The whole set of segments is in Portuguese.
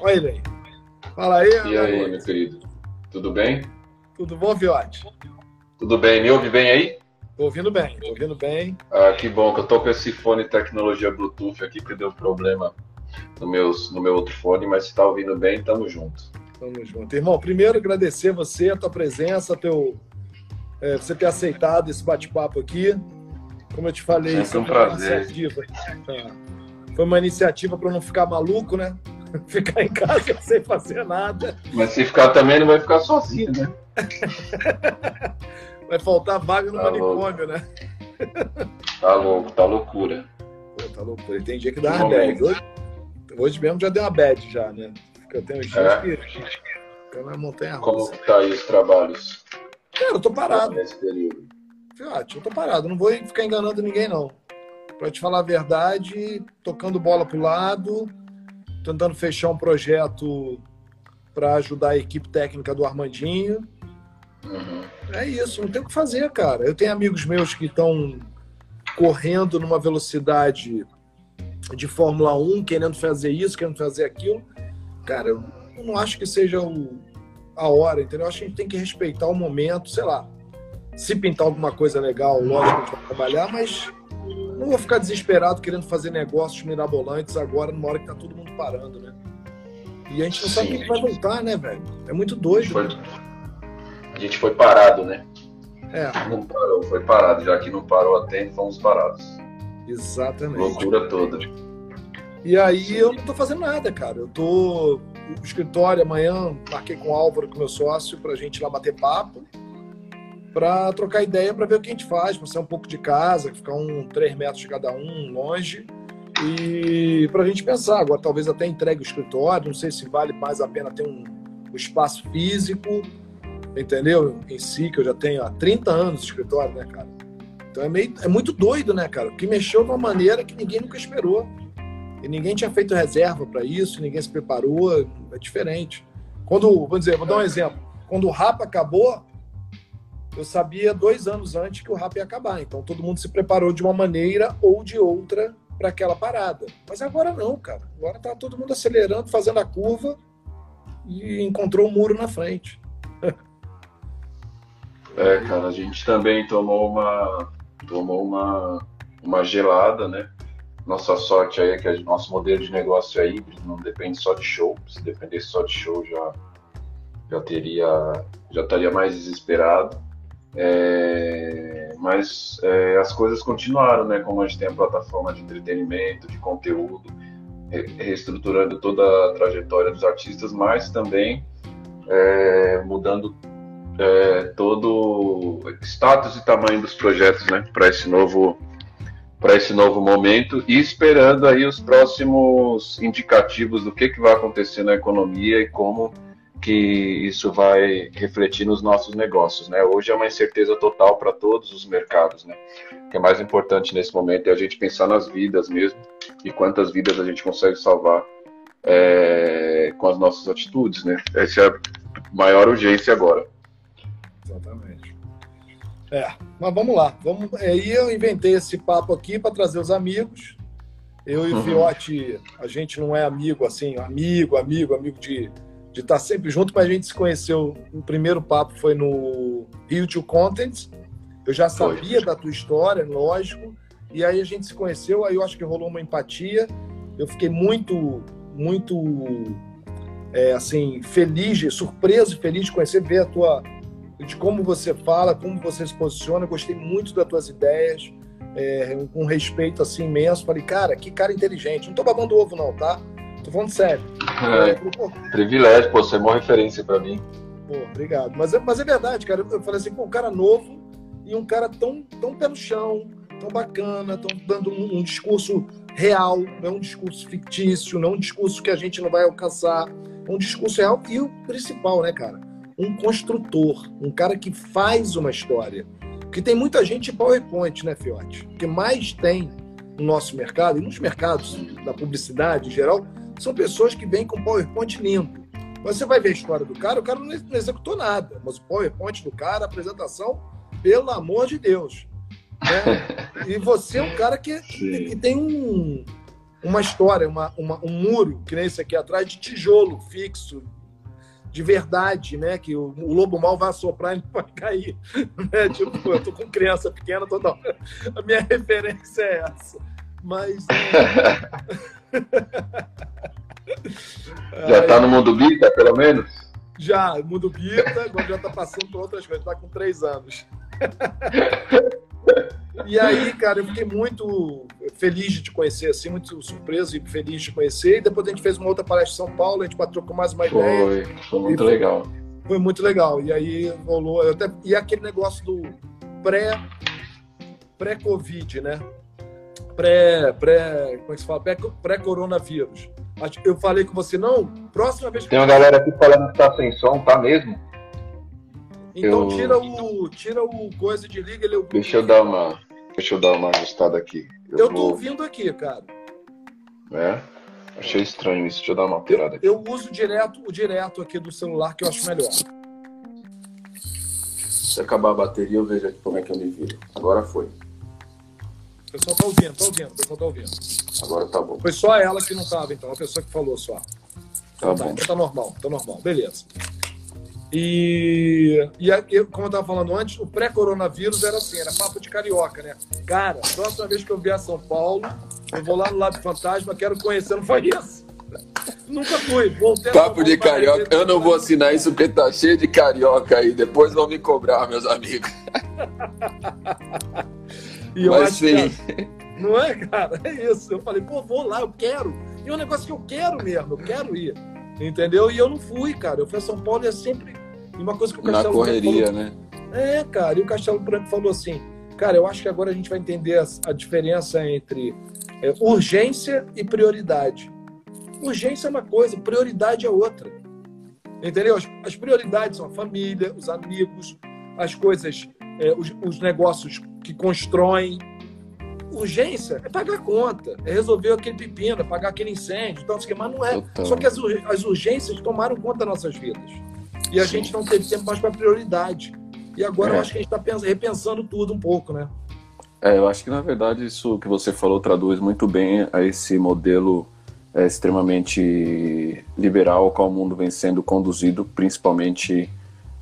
Olha ele aí. Fala aí. E aí, meu querido? Tudo bem? Tudo bom, Viote? Tudo bem. Me ouve bem aí? Tô ouvindo bem, tô ouvindo bem. Ah, que bom que eu tô com esse fone tecnologia Bluetooth aqui que deu problema no, meus, no meu outro fone, mas se tá ouvindo bem, tamo junto. Tamo junto. Irmão, primeiro agradecer você, a tua presença, teu, é, você ter aceitado esse bate-papo aqui. Como eu te falei, Sempre um prazer. Iniciativa, tá? foi uma iniciativa para não ficar maluco, né? Ficar em casa sem fazer nada. Mas se ficar também, não vai ficar sozinho, né? vai faltar vaga no Tá manicômio, né? Tá louco, tá loucura. Pô, tá loucura. E tem dia que dá uma bad. Hoje, hoje mesmo já deu uma bad já, né? Porque eu tenho uns dias É. que fica na montanha Como que tá aí os trabalhos Cara, eu tô parado. nesse período? Fiote, eu tô parado. Não vou ficar enganando ninguém, não. Pra te falar a verdade, tocando bola pro lado, tentando fechar um projeto para ajudar a equipe técnica do Armandinho. Uhum. É isso, não tem o que fazer, cara. Eu tenho amigos meus que estão correndo numa velocidade de Fórmula 1, querendo fazer isso, querendo fazer aquilo. Cara, eu não acho que seja o- a hora, entendeu? Eu acho que a gente tem que respeitar o momento, sei lá. Se pintar alguma coisa legal, lógico que a gente vai trabalhar, mas não vou ficar desesperado querendo fazer negócios mirabolantes agora, numa hora que tá todo mundo parando, né? E a gente não sabe Sim. o que vai voltar, né, velho? É muito A gente doido. foi- A gente foi parado, né? É, Não parou, foi parado. Já que não parou a tempo, fomos parados. exatamente. Loucura toda. E aí eu não tô fazendo nada, cara. Eu tô no escritório amanhã, marquei com o Álvaro, com meu sócio, pra gente ir lá bater papo, pra trocar ideia, pra ver o que a gente faz, pra sair um pouco de casa, ficar um 3 metros de cada um, longe, e pra gente pensar. Agora talvez até entregue o escritório, não sei se vale mais a pena ter um, um espaço físico, entendeu? Em si, que eu já tenho há 30 anos de escritório, né, cara? Então é, meio, é muito doido, né, cara? Que mexeu de uma maneira que ninguém nunca esperou. E ninguém tinha feito reserva para isso, ninguém se preparou, é diferente. Quando, vou dizer, vou dar um exemplo. Quando o rap acabou, eu sabia dois anos antes que o rap ia acabar. Então todo mundo se preparou de uma maneira ou de outra para aquela parada. Mas agora não, cara. Agora tá todo mundo acelerando, fazendo a curva e encontrou o muro na frente. É, cara, a gente também tomou uma tomou uma, uma gelada, né? Nossa sorte aí é que o nosso modelo de negócio é híbrido, não depende só de show. Se dependesse só de show, já, já teria já estaria mais desesperado. É, mas é, as coisas continuaram, né? Como a gente tem a plataforma de entretenimento, de conteúdo, re- reestruturando toda a trajetória dos artistas, mas também é, mudando é, todo o status e tamanho dos projetos, né, para esse novo para esse novo momento e esperando aí os próximos indicativos do que, que vai acontecer na economia e como que isso vai refletir nos nossos negócios, né? Hoje é uma incerteza total para todos os mercados, né? O que é mais importante nesse momento é a gente pensar nas vidas mesmo e quantas vidas a gente consegue salvar é, com as nossas atitudes, né? Essa é a maior urgência agora. Exatamente. É, mas vamos lá. Vamos, aí eu inventei esse papo aqui para trazer os amigos. Eu e o Uhum. Fiote, a gente não é amigo assim, amigo, amigo, amigo de de estar sempre junto, mas a gente se conheceu. O primeiro papo foi no Rio to Content. Eu já Foi. sabia da tua história, lógico. E aí a gente se conheceu, aí eu acho que rolou uma empatia. Eu fiquei muito, muito é, assim, feliz, surpreso e feliz de conhecer, ver a tua de como você fala, como você se posiciona. Eu Gostei muito das tuas ideias, é, com um respeito assim imenso. Falei, cara, que cara inteligente. Não tô babando ovo, não, tá? Tô falando sério. É, Eu falei, pô, privilégio, pô, você é uma referência para mim. pô, obrigado. Mas é, mas é verdade, cara. Eu falei assim, pô, um cara novo e um cara tão, tão pé no chão, tão bacana, tão dando um, um discurso real, não é um discurso fictício, não é um discurso que a gente não vai alcançar. É um discurso real e o principal, né, cara? Um construtor, um cara que faz uma história. Porque tem muita gente em PowerPoint, né, Fiote? O que mais tem no nosso mercado, e nos mercados da publicidade em geral, são pessoas que vêm com PowerPoint limpo. Você vai ver a história do cara, o cara não executou nada. Mas o PowerPoint do cara, a apresentação, pelo amor de Deus. né? E você é um cara que, que, tem um, uma história, uma, uma, um muro, que nem esse aqui atrás, de tijolo fixo, de verdade, né? Que o, o lobo mal vai assoprar e vai cair. Né? Tipo, eu tô com criança pequena, toda a minha referência é essa. Mas. já tá no mundo Bita, pelo menos? Já, mundo Bita, agora já tá passando por outras coisas, tá com três anos. E aí, cara, eu fiquei muito feliz de te conhecer, assim, muito surpreso e feliz de te conhecer. E depois a gente fez uma outra palestra em São Paulo, a gente trocou mais uma foi, ideia. Foi, muito foi, legal. Foi muito legal. E aí rolou. Até, e aquele negócio do pré, pré-Covid, né? Pré, pré, como é que se fala? Pré-coronavírus. Eu falei com você, não, próxima vez que. Tem uma galera aqui falando que tá sem som, tá mesmo? Então eu... tira o tira o coisa de liga ele Deixa eu dar uma deixa eu dar uma ajustada aqui. Eu, eu vou... tô ouvindo aqui, cara. É? Achei estranho isso. Deixa eu dar uma alterada aqui. Eu uso direto o direto aqui do celular que eu acho melhor. Se acabar a bateria, eu vejo aqui como é que eu me viro. Agora foi. O pessoal tá ouvindo, tá ouvindo, o pessoal tá ouvindo. Agora tá bom. Foi só ela que não tava, então, a pessoa que falou só. Tá, tá bom. Então tá normal, tá normal, beleza. E, e como eu estava falando antes, o pré-coronavírus era assim, era papo de carioca, né? Cara, próxima vez que eu vier a São Paulo, eu vou lá no Lab Fantasma, quero conhecer, não foi isso? Nunca fui. Voltei papo de carioca, eu não vou assinar isso porque tá cheio de carioca aí, depois vão me cobrar, meus amigos. e eu Mas acho sim. Que, não é, cara? É isso. Eu falei, pô, vou lá, eu quero. E é um negócio que eu quero mesmo, eu quero ir. Entendeu? E eu não fui, cara. Eu fui a São Paulo e é sempre e uma coisa que o Castelo Na correria, falou, né? É, cara. E o Castelo Branco falou assim, cara, eu acho que agora a gente vai entender a, a diferença entre é, urgência e prioridade. Urgência é uma coisa, prioridade é outra. Entendeu? As, as prioridades são a família, os amigos, as coisas, é, os, os negócios que constroem, urgência é pagar a conta, é resolver aquele pepino, é pagar aquele incêndio, então, mas não é. Total. Só que as, as urgências tomaram conta das nossas vidas. E a Sim. gente não teve tempo mais para prioridade. E agora é. eu acho que a gente está repensando tudo um pouco, né? É, eu acho que na verdade isso que você falou traduz muito bem a esse modelo é, extremamente liberal ao qual o mundo vem sendo conduzido, principalmente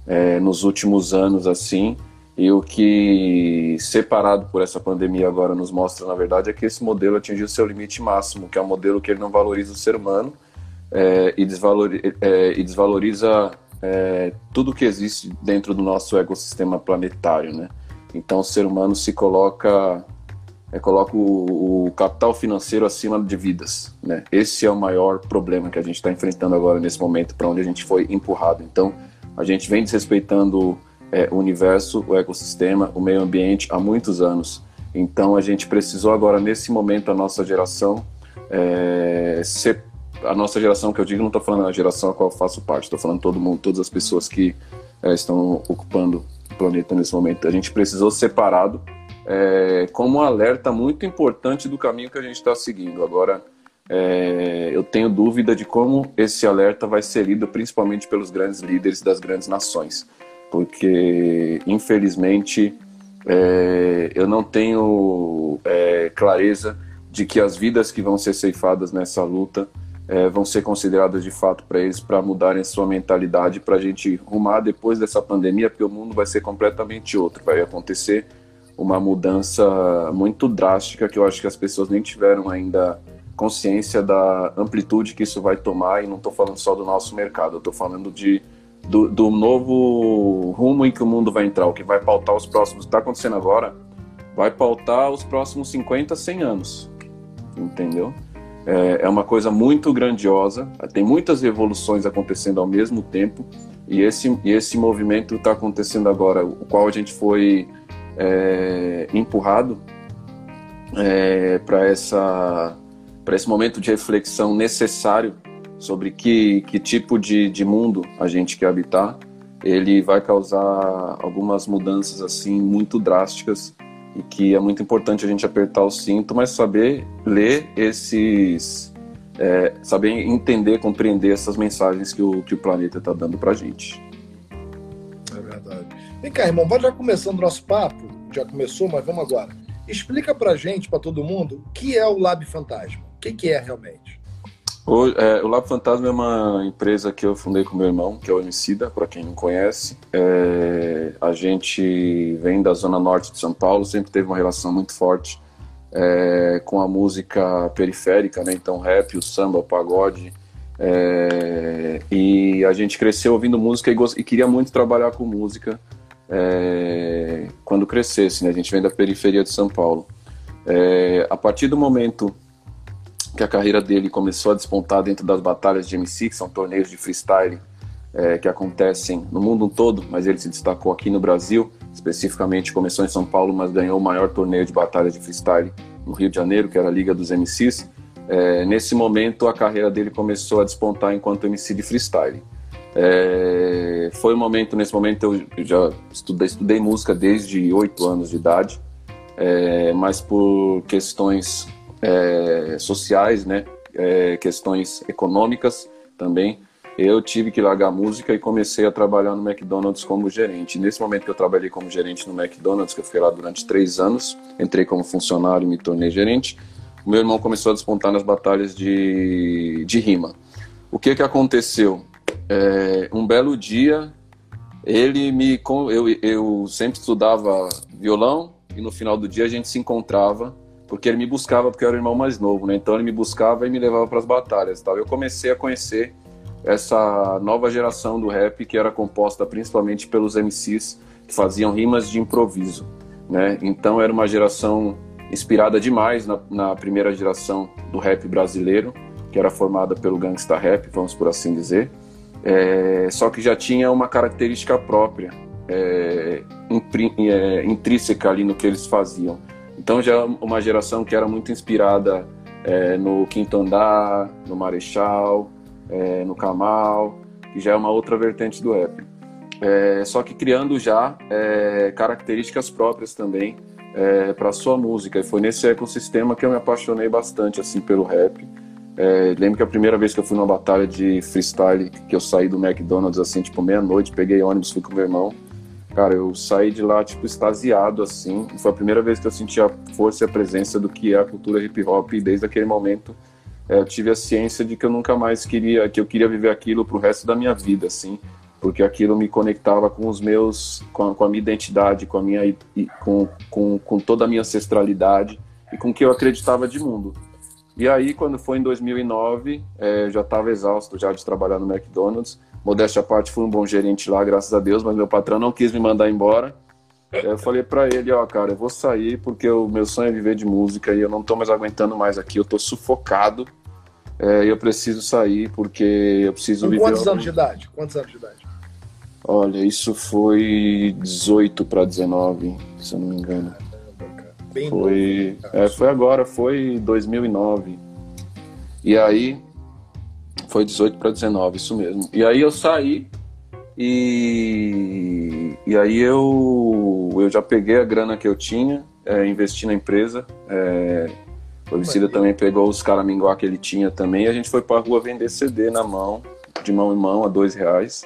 é, nos últimos anos, assim, e o que, separado por essa pandemia agora, nos mostra, na verdade, é que esse modelo atingiu seu limite máximo, que é um modelo que ele não valoriza o ser humano é, e, é, e desvaloriza é, tudo que existe dentro do nosso ecossistema planetário, né? Então, o ser humano se coloca, é, coloca o, o, capital financeiro acima de vidas, né? Esse é o maior problema que a gente está enfrentando agora nesse momento, para onde a gente foi empurrado. Então, a gente vem desrespeitando é, o universo, o ecossistema, o meio ambiente há muitos anos. Então a gente precisou agora, nesse momento, a nossa geração, é, ser, a nossa geração que eu digo, não estou falando a geração a qual eu faço parte, estou falando todo mundo, todas as pessoas que é, estão ocupando o planeta nesse momento. A gente precisou separado é, como um alerta muito importante do caminho que a gente está seguindo. Agora, é, eu tenho dúvida de como esse alerta vai ser lido, principalmente pelos grandes líderes das grandes nações porque infelizmente é, eu não tenho é, clareza de que as vidas que vão ser ceifadas nessa luta é, vão ser consideradas de fato para eles para mudarem sua mentalidade para a gente rumar depois dessa pandemia, porque o mundo vai ser completamente outro, vai acontecer uma mudança muito drástica que eu acho que as pessoas nem tiveram ainda consciência da amplitude que isso vai tomar e não estou falando só do nosso mercado, estou falando de do, do novo rumo em que o mundo vai entrar, o que vai pautar os próximos, está acontecendo agora, vai pautar os próximos 50, 100 anos, entendeu? É, é uma coisa muito grandiosa, tem muitas revoluções acontecendo ao mesmo tempo, e esse, e esse movimento está acontecendo agora, o qual a gente foi é, empurrado é, para esse momento de reflexão necessário sobre que, que tipo de, de mundo a gente quer habitar, ele vai causar algumas mudanças assim muito drásticas e que é muito importante a gente apertar o cinto, mas saber ler esses, é, saber entender, compreender essas mensagens que o, que o planeta está dando para a gente. É verdade. Vem cá, irmão, vai já começando o nosso papo, já começou, mas vamos agora. Explica para gente, para todo mundo, o que é o Lab Fantasma. O que, que é realmente? O, é, o Lab Fantasma é uma empresa que eu fundei com meu irmão, que é o Emicida, para quem não conhece. É, a gente vem da zona norte de São Paulo, sempre teve uma relação muito forte é, com a música periférica, né? Então rap, o samba, o pagode. É, e a gente cresceu ouvindo música e, e queria muito trabalhar com música é, quando crescesse. Né? A gente vem da periferia de São Paulo. É, a partir do momento que a carreira dele começou a despontar dentro das batalhas de MC, que são torneios de freestyle é, que acontecem no mundo todo, mas ele se destacou aqui no Brasil, especificamente começou em São Paulo, mas ganhou o maior torneio de batalhas de freestyle no Rio de Janeiro, que era a Liga dos MCs. É, nesse momento, a carreira dele começou a despontar enquanto MC de freestyle. É, foi um momento, nesse momento eu já estudei, estudei música desde oito anos de idade, é, mas por questões é, sociais, né, é, questões econômicas também, eu tive que largar a música e comecei a trabalhar no McDonald's como gerente. Nesse momento que eu trabalhei como gerente no McDonald's, que eu fiquei lá durante três anos, entrei como funcionário e me tornei gerente, o meu irmão começou a despontar nas batalhas de, de rima. O que que aconteceu? É, um belo dia, ele me... Eu, eu sempre estudava violão e no final do dia a gente se encontrava porque ele me buscava porque eu era o irmão mais novo, né? Então ele me buscava e me levava para as batalhas, tal. Eu comecei a conhecer essa nova geração do rap que era composta principalmente pelos MCs que faziam rimas de improviso, né? Então era uma geração inspirada demais na, na primeira geração do rap brasileiro, que era formada pelo gangsta rap, vamos por assim dizer. É, só que já tinha uma característica própria, é, é, intrínseca ali no que eles faziam então já é uma geração que era muito inspirada é, no Quinto Andar, no Marechal, é, no Kamal, que já é uma outra vertente do rap. É, só que criando já é, características próprias também é, para sua música. E foi nesse ecossistema que eu me apaixonei bastante assim pelo rap. Lembro que a primeira vez que eu fui numa batalha de freestyle, que eu saí do McDonald's assim, tipo meia-noite, peguei ônibus, fui com meu irmão. Cara, eu saí de lá, tipo, extasiado, assim. Foi a primeira vez que eu senti a força e a presença do que é a cultura hip hop. E desde aquele momento é, eu tive a ciência de que eu nunca mais queria, que eu queria viver aquilo pro resto da minha vida, assim. Porque aquilo me conectava com os meus, com a, com a minha identidade, com a minha, com, com, com toda a minha ancestralidade e com o que eu acreditava de mundo. E aí, quando foi em 2009, é, já estava exausto já de trabalhar no McDonald's modéstia à parte, fui um bom gerente lá, graças a Deus, mas meu patrão não quis me mandar embora. Eu falei para ele, ó, cara, eu vou sair porque o meu sonho é viver de música e eu não tô mais aguentando mais aqui, eu tô sufocado. É, eu preciso sair porque eu preciso Com viver. Quantos anos de idade? Quantos anos de idade? Olha, isso foi 18 para 19, se eu não me engano. Bem foi, novo, é, foi agora, foi 2009. E aí foi 18 para 19, isso mesmo. E aí eu saí e, e aí eu, eu já peguei a grana que eu tinha, é, investi na empresa. É, o Vicida também pegou os caraminguá que ele tinha também e a gente foi para a rua vender CD na mão, de mão em mão, a dois reais.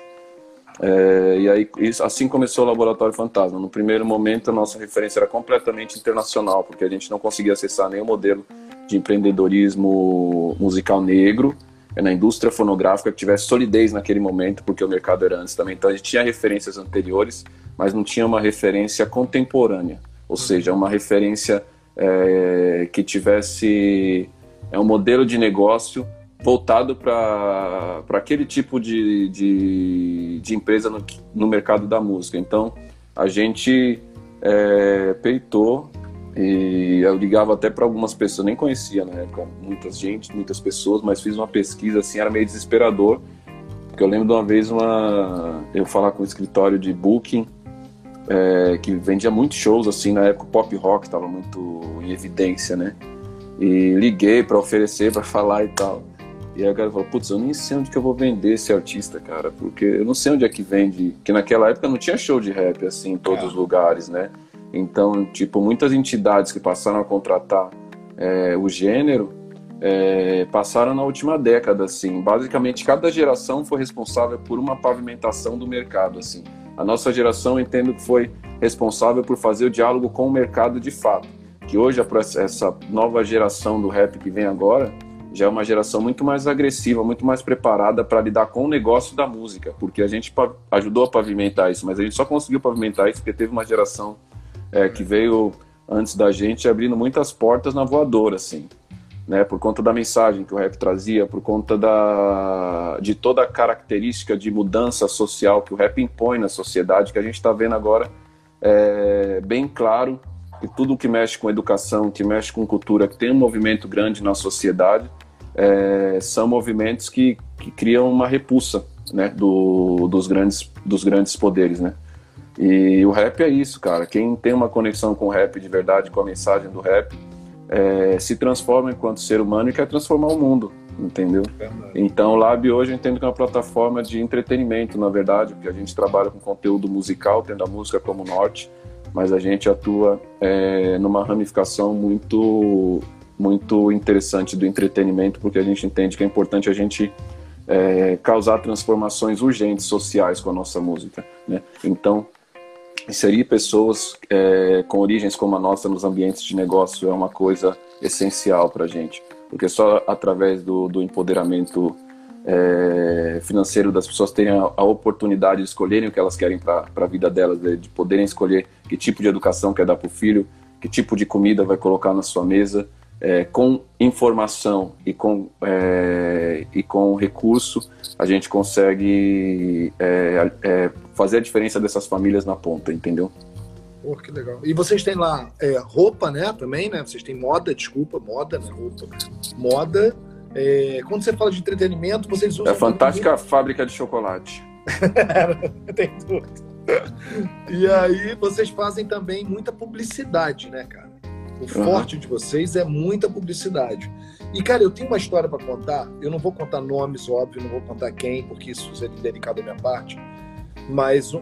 É, e aí, isso, assim começou o Laboratório Fantasma. No primeiro momento, a nossa referência era completamente internacional, porque a gente não conseguia acessar nenhum modelo de empreendedorismo musical negro na indústria fonográfica que tivesse solidez naquele momento, porque o mercado era antes também. Então a gente tinha referências anteriores, mas não tinha uma referência contemporânea, ou seja, uma referência é, que tivesse é um modelo de negócio voltado para aquele tipo de, de, de empresa no, no mercado da música. Então a gente é, peitou e eu ligava até para algumas pessoas, nem conhecia na época, muita gente, muitas pessoas, mas fiz uma pesquisa assim, era meio desesperador. Porque eu lembro de uma vez uma, eu falar com um escritório de booking é, que vendia muitos shows assim, na época o pop rock estava muito em evidência, né? E liguei para oferecer, para falar e tal. E aí o cara falou, putz, eu nem sei onde que eu vou vender esse artista, cara, porque eu não sei onde é que vende. Porque naquela época não tinha show de rap assim em todos é. os lugares, né? Então, tipo, muitas entidades que passaram a contratar é, o gênero é, passaram na última década, assim. Basicamente, cada geração foi responsável por uma pavimentação do mercado, assim. A nossa geração, entendo que foi responsável por fazer o diálogo com o mercado de fato, que hoje essa nova geração do rap que vem agora já é uma geração muito mais agressiva, muito mais preparada para lidar com o negócio da música, porque a gente ajudou a pavimentar isso, mas a gente só conseguiu pavimentar isso porque teve uma geração é, que veio antes da gente abrindo muitas portas na voadora, assim, né? Por conta da mensagem que o rap trazia, por conta da de toda a característica de mudança social que o rap impõe na sociedade, que a gente está vendo agora é, bem claro e tudo que mexe com educação, que mexe com cultura, que tem um movimento grande na sociedade, é, são movimentos que, que, criam uma repulsa né, do, dos, grandes, dos grandes poderes. Né? E o rap é isso, cara. Quem tem uma conexão com o rap de verdade, com a mensagem do rap, é, se transforma enquanto ser humano e quer transformar o mundo, entendeu? Verdade. Então o Lab hoje eu entendo que é uma plataforma de entretenimento, na verdade, porque a gente trabalha com conteúdo musical, tendo a música como norte, mas a gente atua é, numa ramificação muito muito interessante do entretenimento, porque a gente entende que é importante a gente é, causar transformações urgentes sociais com a nossa música. Né? Então, inserir pessoas é, com origens como a nossa nos ambientes de negócio é uma coisa essencial para a gente, porque só através do, do empoderamento é, financeiro das pessoas terem a, a, oportunidade de escolherem o que elas querem para a vida delas, de, de poderem escolher que tipo de educação quer dar para o filho, que tipo de comida vai colocar na sua mesa, é, com informação e com, é, e com recurso, a gente consegue é, é, fazer a diferença dessas famílias na ponta, entendeu? Pô, que legal. E vocês têm lá é, roupa, né? Também, né? Vocês têm moda, desculpa, moda, né? Roupa. Moda. É, quando você fala de entretenimento, vocês usam. É fantástica fábrica de chocolate. Tem tudo. E aí vocês fazem também muita publicidade, né, cara? O forte de vocês é muita publicidade. E, cara, eu tenho uma história para contar. Eu não vou contar nomes, óbvio, não vou contar quem, porque isso seria delicado da minha parte. Mas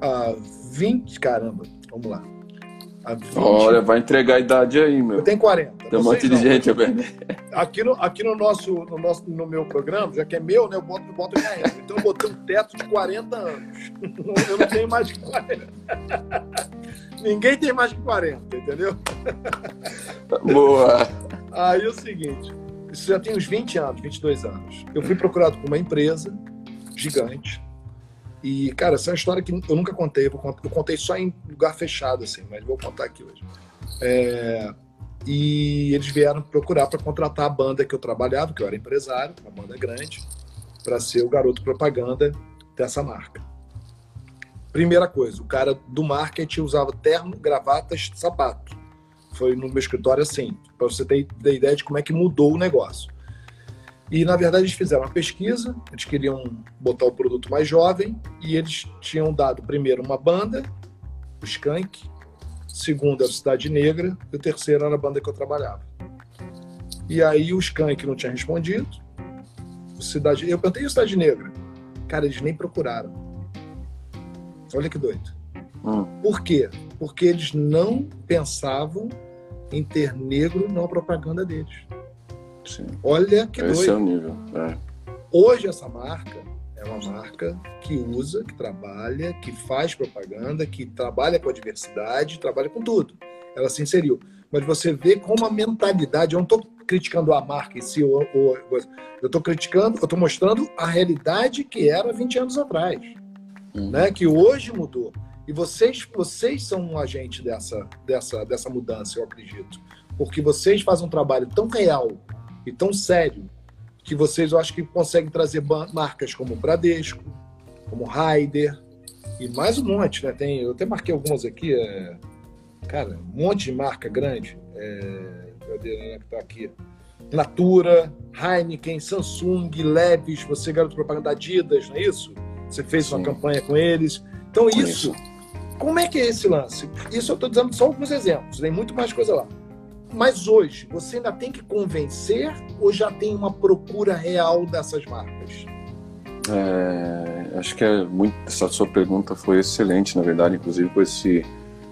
há 20. Caramba, vamos lá. 20... Olha, vai entregar a idade aí, meu. Eu tenho 40. Tem um monte de gente, Aqui, no, aqui no, nosso, no, nosso, no meu programa, já que é meu, né, eu boto, eu boto minha época. Então eu botei um teto de 40 anos. Eu não tenho mais de 40. Ninguém tem mais que 40, entendeu? Boa! Aí é o seguinte, isso já tem uns 20 anos, 22 anos. Eu fui procurado por uma empresa gigante. E, cara, essa é uma história que eu nunca contei. Eu contei só em lugar fechado, assim, mas vou contar aqui hoje. É, e eles vieram procurar para contratar a banda que eu trabalhava, que eu era empresário, uma banda grande, para ser o garoto propaganda dessa marca. Primeira coisa, o cara do marketing usava terno, gravatas, sapato. Foi no meu escritório assim, para você ter, ter ideia de como é que mudou o negócio. E na verdade eles fizeram uma pesquisa, eles queriam botar o produto mais jovem e eles tinham dado primeiro uma banda, o Skank, segundo a Cidade Negra e o terceiro era a banda que eu trabalhava. E aí o Skank não tinha respondido, Cidade, eu perguntei o Cidade Negra, cara eles nem procuraram. Olha que doido. Hum. Por quê? Porque eles não pensavam em ter negro na propaganda deles. Sim. Olha que Esse doido. Esse é o nível. É. Hoje essa marca é uma marca que usa, que trabalha, que faz propaganda, que trabalha com a diversidade, trabalha com tudo. Ela se inseriu. Mas você vê como a mentalidade, eu não estou criticando a marca em si, ou, ou, eu estou criticando, eu estou mostrando a realidade que era 20 anos atrás uhum. né? Que hoje mudou. E vocês, vocês são um agente dessa, dessa, dessa mudança, eu acredito. Porque vocês fazem um trabalho tão real e tão sério que vocês, eu acho que conseguem trazer marcas como Bradesco, como Raider e mais um monte, né? Tem, eu até marquei algumas aqui, é, cara, um monte de marca grande. É, cadê né, que tá aqui? Natura, Heineken, Samsung, Leves, você garoto propaganda Adidas, não é isso? Você fez Sim. uma campanha com eles. Então, isso, como é que é esse lance? Isso eu estou dizendo só alguns exemplos, tem muito mais coisa lá. Mas hoje, você ainda tem que convencer ou já tem uma procura real dessas marcas? É, acho que é muito, essa sua pergunta foi excelente, na verdade, inclusive com esse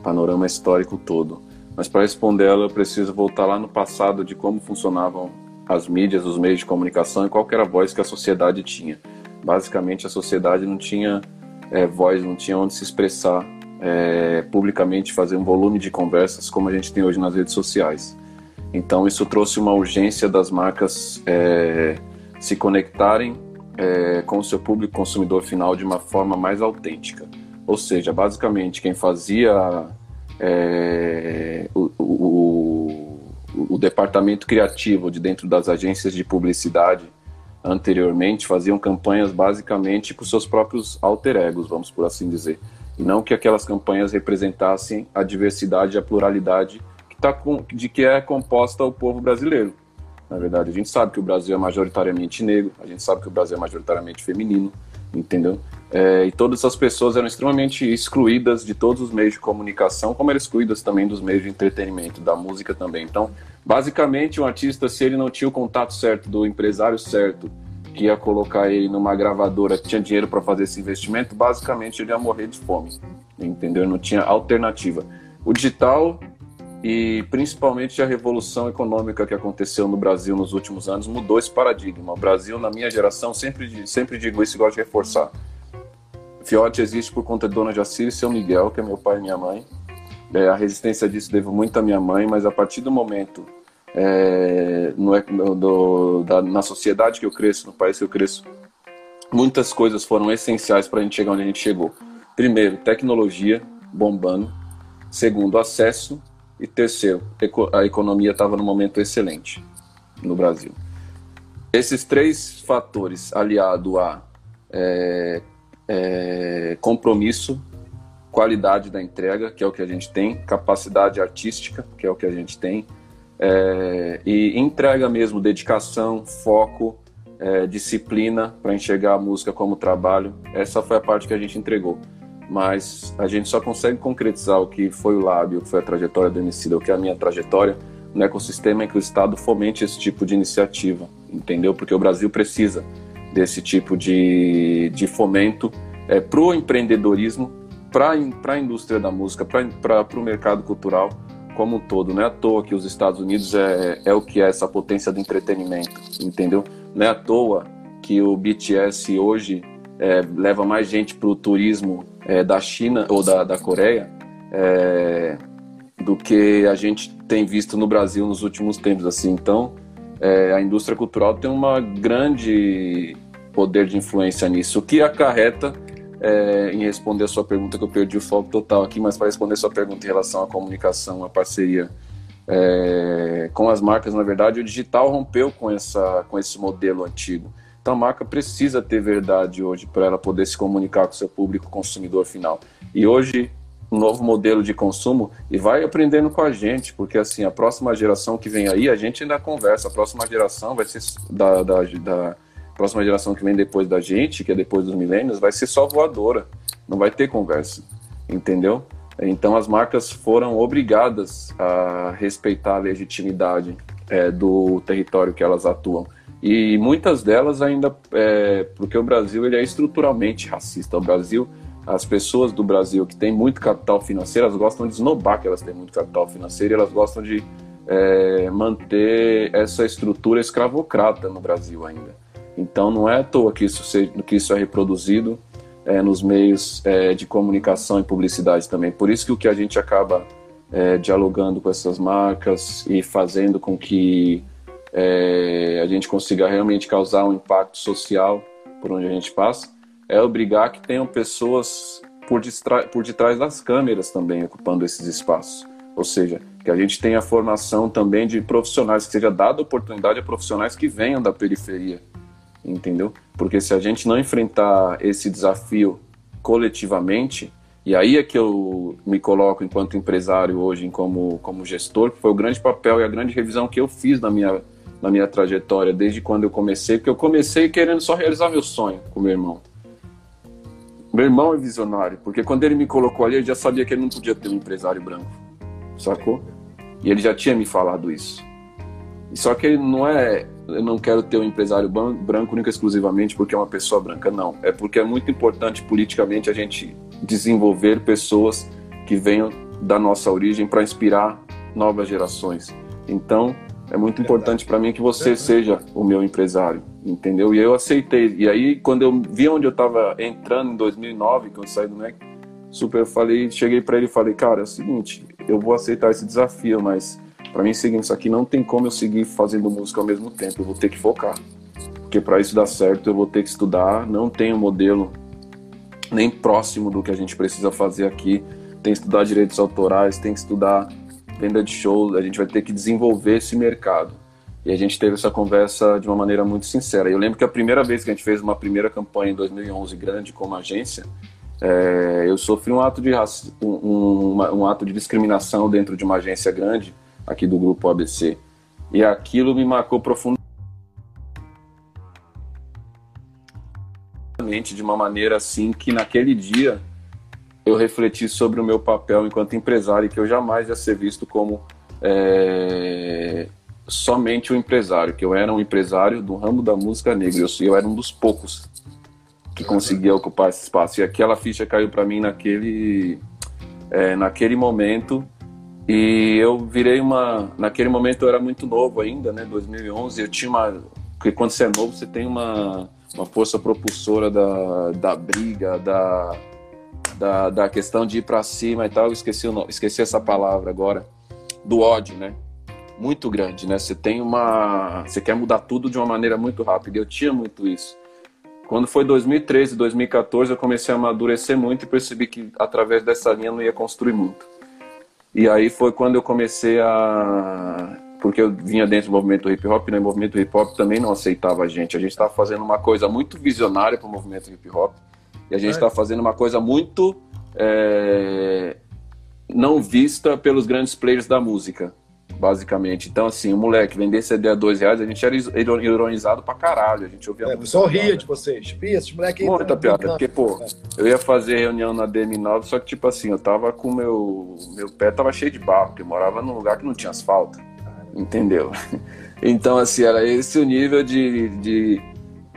panorama histórico todo. Mas para responder ela, eu preciso voltar lá no passado de como funcionavam as mídias, os meios de comunicação e qual era a voz que a sociedade tinha basicamente a sociedade não tinha é, voz, não tinha onde se expressar é, publicamente fazer um volume de conversas como a gente tem hoje nas redes sociais. Então isso trouxe uma urgência das marcas é, se conectarem é, com o seu público consumidor final de uma forma mais autêntica. Ou seja, basicamente quem fazia é, o, o, o, departamento criativo de dentro das agências de publicidade anteriormente faziam campanhas basicamente com seus próprios alter egos, vamos por assim dizer. E não que aquelas campanhas representassem a diversidade e a pluralidade que tá com, de que é composta o povo brasileiro. Na verdade, a gente sabe que o Brasil é majoritariamente negro, a gente sabe que o Brasil é majoritariamente feminino, entendeu? É, e todas essas pessoas eram extremamente excluídas de todos os meios de comunicação, como eram excluídas também dos meios de entretenimento, da música também. Então, basicamente, um artista, se ele não tinha o contato certo do empresário certo, que ia colocar ele numa gravadora que tinha dinheiro para fazer esse investimento, basicamente ele ia morrer de fome, entendeu? Não tinha alternativa. O digital e principalmente a revolução econômica que aconteceu no Brasil nos últimos anos mudou esse paradigma. O Brasil, na minha geração, sempre, sempre digo isso e gosto de reforçar. Fiote existe por conta de Dona Jacira e seu Miguel, que é meu pai e minha mãe. É, a resistência disso devo muito à minha mãe, mas a partir do momento é, no, do, da, na sociedade que eu cresço, no país que eu cresço, muitas coisas foram essenciais para a gente chegar onde a gente chegou. Primeiro, tecnologia bombando. Segundo, acesso e terceiro, a economia estava no momento excelente no Brasil. Esses três fatores, aliado a é, é, compromisso, qualidade da entrega, que é o que a gente tem, capacidade artística, que é o que a gente tem, é, e entrega mesmo, dedicação, foco, é, disciplina para enxergar a música como trabalho. Essa foi a parte que a gente entregou mas a gente só consegue concretizar o que foi o lábio, o que foi a trajetória do Emicida, o que é a minha trajetória, no ecossistema em que o Estado fomente esse tipo de iniciativa, entendeu? Porque o Brasil precisa desse tipo de, de fomento é, para o empreendedorismo, para a indústria da música, para o mercado cultural como um todo. Não é à toa que os Estados Unidos é, é o que é essa potência do entretenimento, entendeu? Não é à toa que o BTS hoje é, leva mais gente para o turismo é, da China ou da, da Coreia é, do que a gente tem visto no Brasil nos últimos tempos. Assim, então, é, a indústria cultural tem uma grande poder de influência nisso, o que acarreta é, em responder a sua pergunta, que eu perdi o foco total aqui, mas para responder a sua pergunta em relação à comunicação, à parceria é, com as marcas, na verdade, o digital rompeu com, essa, com esse modelo antigo. Então a marca precisa ter verdade hoje para ela poder se comunicar com seu público consumidor final. E hoje um novo modelo de consumo e vai aprendendo com a gente, porque assim, a próxima geração que vem aí, a gente ainda conversa, a próxima geração vai ser da, da, da próxima geração que vem depois da gente, que é depois dos milênios, vai ser só voadora, não vai ter conversa, entendeu? Então as marcas foram obrigadas a respeitar a legitimidade é, do território que elas atuam. E muitas delas ainda, é, porque o Brasil ele é estruturalmente racista. O Brasil, as pessoas do Brasil que têm muito capital financeiro, elas gostam de esnobar que elas têm muito capital financeiro e elas gostam de é, manter essa estrutura escravocrata no Brasil ainda. Então não é à toa que isso, seja, que isso é reproduzido é, nos meios é, de comunicação e publicidade também. Por isso que o que a gente acaba é, dialogando com essas marcas e fazendo com que é, a gente consiga realmente causar um impacto social por onde a gente passa, é obrigar que tenham pessoas por, por detrás das câmeras também ocupando esses espaços. Ou seja, que a gente tenha formação também de profissionais, que seja dada oportunidade a profissionais que venham da periferia, entendeu? Porque se a gente não enfrentar esse desafio coletivamente, e aí é que eu me coloco enquanto empresário hoje, como, como gestor, que foi o grande papel e a grande revisão que eu fiz na minha na minha trajetória desde quando eu comecei, porque eu comecei querendo só realizar meu sonho com meu irmão. Meu irmão é visionário, porque quando ele me colocou ali, eu já sabia que ele não podia ter um empresário branco, sacou? E ele já tinha me falado isso. Só que ele não é, eu não quero ter um empresário branco única exclusivamente porque é uma pessoa branca, não. É porque é muito importante politicamente a gente desenvolver pessoas que venham da nossa origem para inspirar novas gerações. Então, é muito importante para mim que você seja o meu empresário, entendeu? E eu aceitei. E aí, quando eu vi onde eu estava entrando em 2009, que eu saí do MEC, super. Falei, cheguei para ele e falei, cara, é o seguinte, eu vou aceitar esse desafio, mas para mim seguir isso aqui não tem como eu seguir fazendo música ao mesmo tempo. Eu vou ter que focar, porque para isso dar certo eu vou ter que estudar. Não tenho modelo nem próximo do que a gente precisa fazer aqui. Tem que estudar direitos autorais, tem que estudar venda de shows. A gente vai ter que desenvolver esse mercado. E a gente teve essa conversa de uma maneira muito sincera. Eu lembro que a primeira vez que a gente fez uma primeira campanha em 2011 grande como agência, é, eu sofri um ato de um, um, um, ato de discriminação dentro de uma agência grande aqui do grupo ABC. E aquilo me marcou profundamente de uma maneira assim que naquele dia eu refleti sobre o meu papel enquanto empresário que eu jamais ia ser visto como é, somente um empresário, que eu era um empresário do ramo da música negra, eu, eu era um dos poucos que conseguia ocupar esse espaço. E aquela ficha caiu para mim naquele, é, naquele momento e eu virei uma. Naquele momento eu era muito novo ainda, né? 2011. Eu tinha uma. Porque quando você é novo, você tem uma, uma força propulsora da, da briga, da, da, da questão de ir para cima e tal. Esqueci, o, esqueci essa palavra agora. Do ódio, né? muito grande, né? Você tem uma, você quer mudar tudo de uma maneira muito rápida. Eu tinha muito isso. Quando foi 2013, 2014, eu comecei a amadurecer muito e percebi que através dessa linha não ia construir muito. E aí foi quando eu comecei a porque eu vinha dentro do movimento hip hop, né? O movimento hip hop também não aceitava a gente. A gente estava fazendo uma coisa muito visionária para o movimento hip hop e a gente estava é. fazendo uma coisa muito é, não vista pelos grandes players da música basicamente. Então, assim, o moleque vender CD a dois reais, a gente era ironizado pra caralho. A gente ouvia é, pessoal ria de vocês. Pia, esses moleques aí. Muita piada, porque, pô, eu ia fazer reunião na DM9, só que, tipo assim, eu tava com meu. Meu pé tava cheio de barro, porque eu morava num lugar que não tinha asfalto. Entendeu? Então, assim, era esse o nível de. de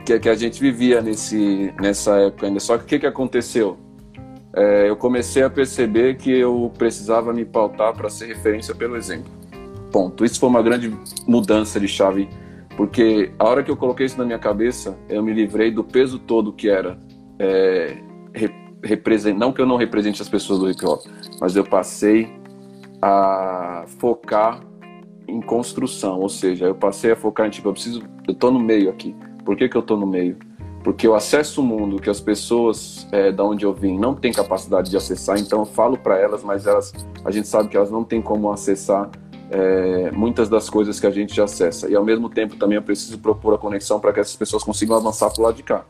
que, que a gente vivia nesse, nessa época ainda. Só que o que, que aconteceu? É, eu comecei a perceber que eu precisava me pautar para ser referência pelo exemplo. Ponto. Isso foi uma grande mudança de chave, porque a hora que eu coloquei isso na minha cabeça, eu me livrei do peso todo que era é, represent... não que eu não represente as pessoas do hip hop, mas eu passei a focar em construção, ou seja, eu passei a focar em tipo, eu preciso, eu tô no meio aqui. Por que, que eu tô no meio? Porque eu acesso o mundo que as pessoas é, da onde eu vim não têm capacidade de acessar, então eu falo para elas, mas elas, a gente sabe que elas não têm como acessar é, muitas das coisas que a gente já acessa. E ao mesmo tempo também eu preciso propor a conexão para que essas pessoas consigam avançar para o lado de cá.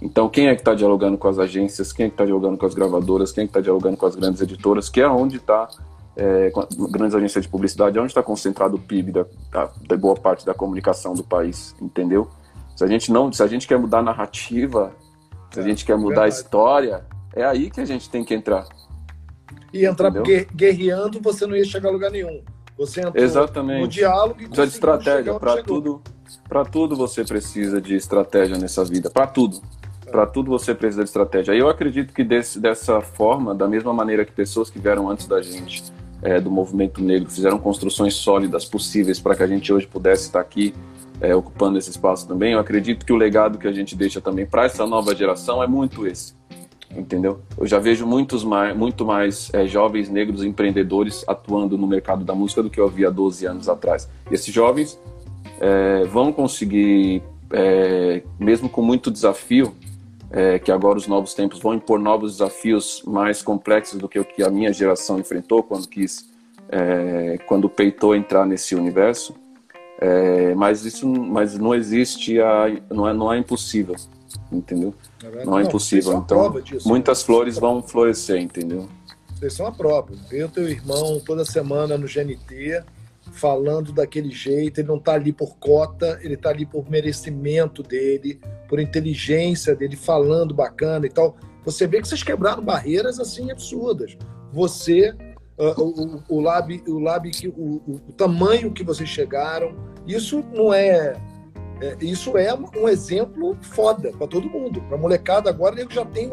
Então, quem é que está dialogando com as agências? Quem é que está dialogando com as gravadoras? Quem é que está dialogando com as grandes editoras? Que é onde está, é, grandes agências de publicidade, é onde está concentrado o PIB da, da, da, boa parte da comunicação do país, entendeu? Se a gente não, se a gente quer mudar a narrativa, se a gente quer mudar a história, é aí que a gente tem que entrar. E entrar entendeu? guerreando, você não ia chegar a lugar nenhum. Você entrou Exatamente. no diálogo e precisa de estratégia para tudo. Para tudo você precisa de estratégia nessa vida, para tudo. É. Para tudo você precisa de estratégia. E eu acredito que desse, dessa forma, da mesma maneira que pessoas que vieram antes da gente, é, do movimento negro, fizeram construções sólidas possíveis para que a gente hoje pudesse estar aqui é, ocupando esse espaço também, eu acredito que o legado que a gente deixa também para essa nova geração é muito esse entendeu? Eu já vejo muitos mais, muito mais é, jovens negros empreendedores atuando no mercado da música do que eu havia 12 anos atrás. E esses jovens é, vão conseguir, é, mesmo com muito desafio, é, que agora os novos tempos vão impor novos desafios mais complexos do que o que a minha geração enfrentou quando quis, é, quando peitou entrar nesse universo. É, mas isso, mas não existe, a, não é, não é impossível, entendeu? Não é impossível. É então, disso, muitas né? flores vão florescer, entendeu? Vocês são a prova. Vê o teu irmão toda semana no GNT falando daquele jeito. Ele não está ali por cota, ele está ali por merecimento dele, por inteligência dele, falando bacana e tal. Você vê que vocês quebraram barreiras assim absurdas. Você, uh, o, o, lab, o lab, o, o tamanho que vocês chegaram, isso não é é, isso é um exemplo foda para todo mundo. Para molecada agora, eu já tenho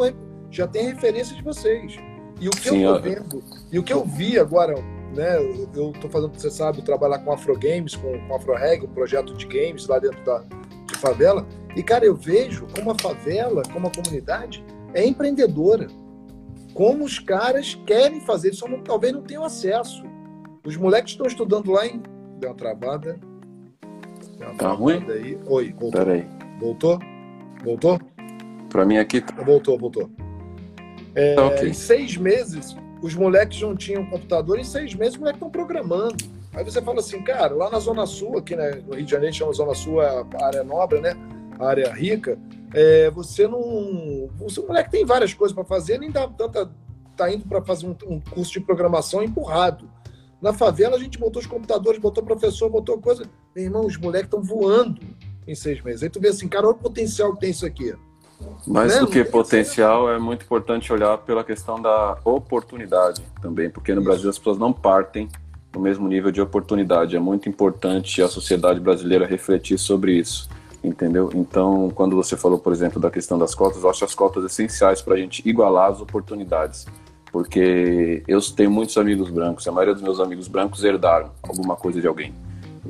já tem referência de vocês. E o que Sim, eu tô vendo, e o que eu vi agora, né? Eu estou fazendo, você sabe, trabalhar com Afro Games, com, com Afro Reg, um projeto de games lá dentro da de favela. E cara, eu vejo como a favela, como a comunidade é empreendedora. Como os caras querem fazer, só não, talvez não tenham acesso. Os moleques estão estudando lá em. Deu uma travada. Deu uma tá travada ruim? Aí. Oi, voltou. Peraí. Voltou? Voltou? Para mim aqui. Tá... Voltou, voltou. É, tá okay. Em seis meses, os moleques não tinham computador, em seis meses os moleques estão programando. Aí você fala assim, cara, lá na Zona Sul, aqui né, no Rio de Janeiro, chama Zona Sul a área nobre, né? A área rica. É, você não. Você, o moleque tem várias coisas para fazer, nem dá tanta. Tá indo para fazer um, um, curso de programação empurrado. Na favela, a gente botou os computadores, botou professor, botou coisa. Meu irmão, os moleques estão voando em seis meses. Aí tu vê assim, cara, olha o potencial que tem isso aqui. Mais né? do que potencial, é muito importante olhar pela questão da oportunidade também, porque no isso. Brasil as pessoas não partem no mesmo nível de oportunidade. É muito importante a sociedade brasileira refletir sobre isso, entendeu? Então, quando você falou, por exemplo, da questão das cotas, eu acho as cotas essenciais para a gente igualar as oportunidades, porque eu tenho muitos amigos brancos, a maioria dos meus amigos brancos herdaram alguma coisa de alguém.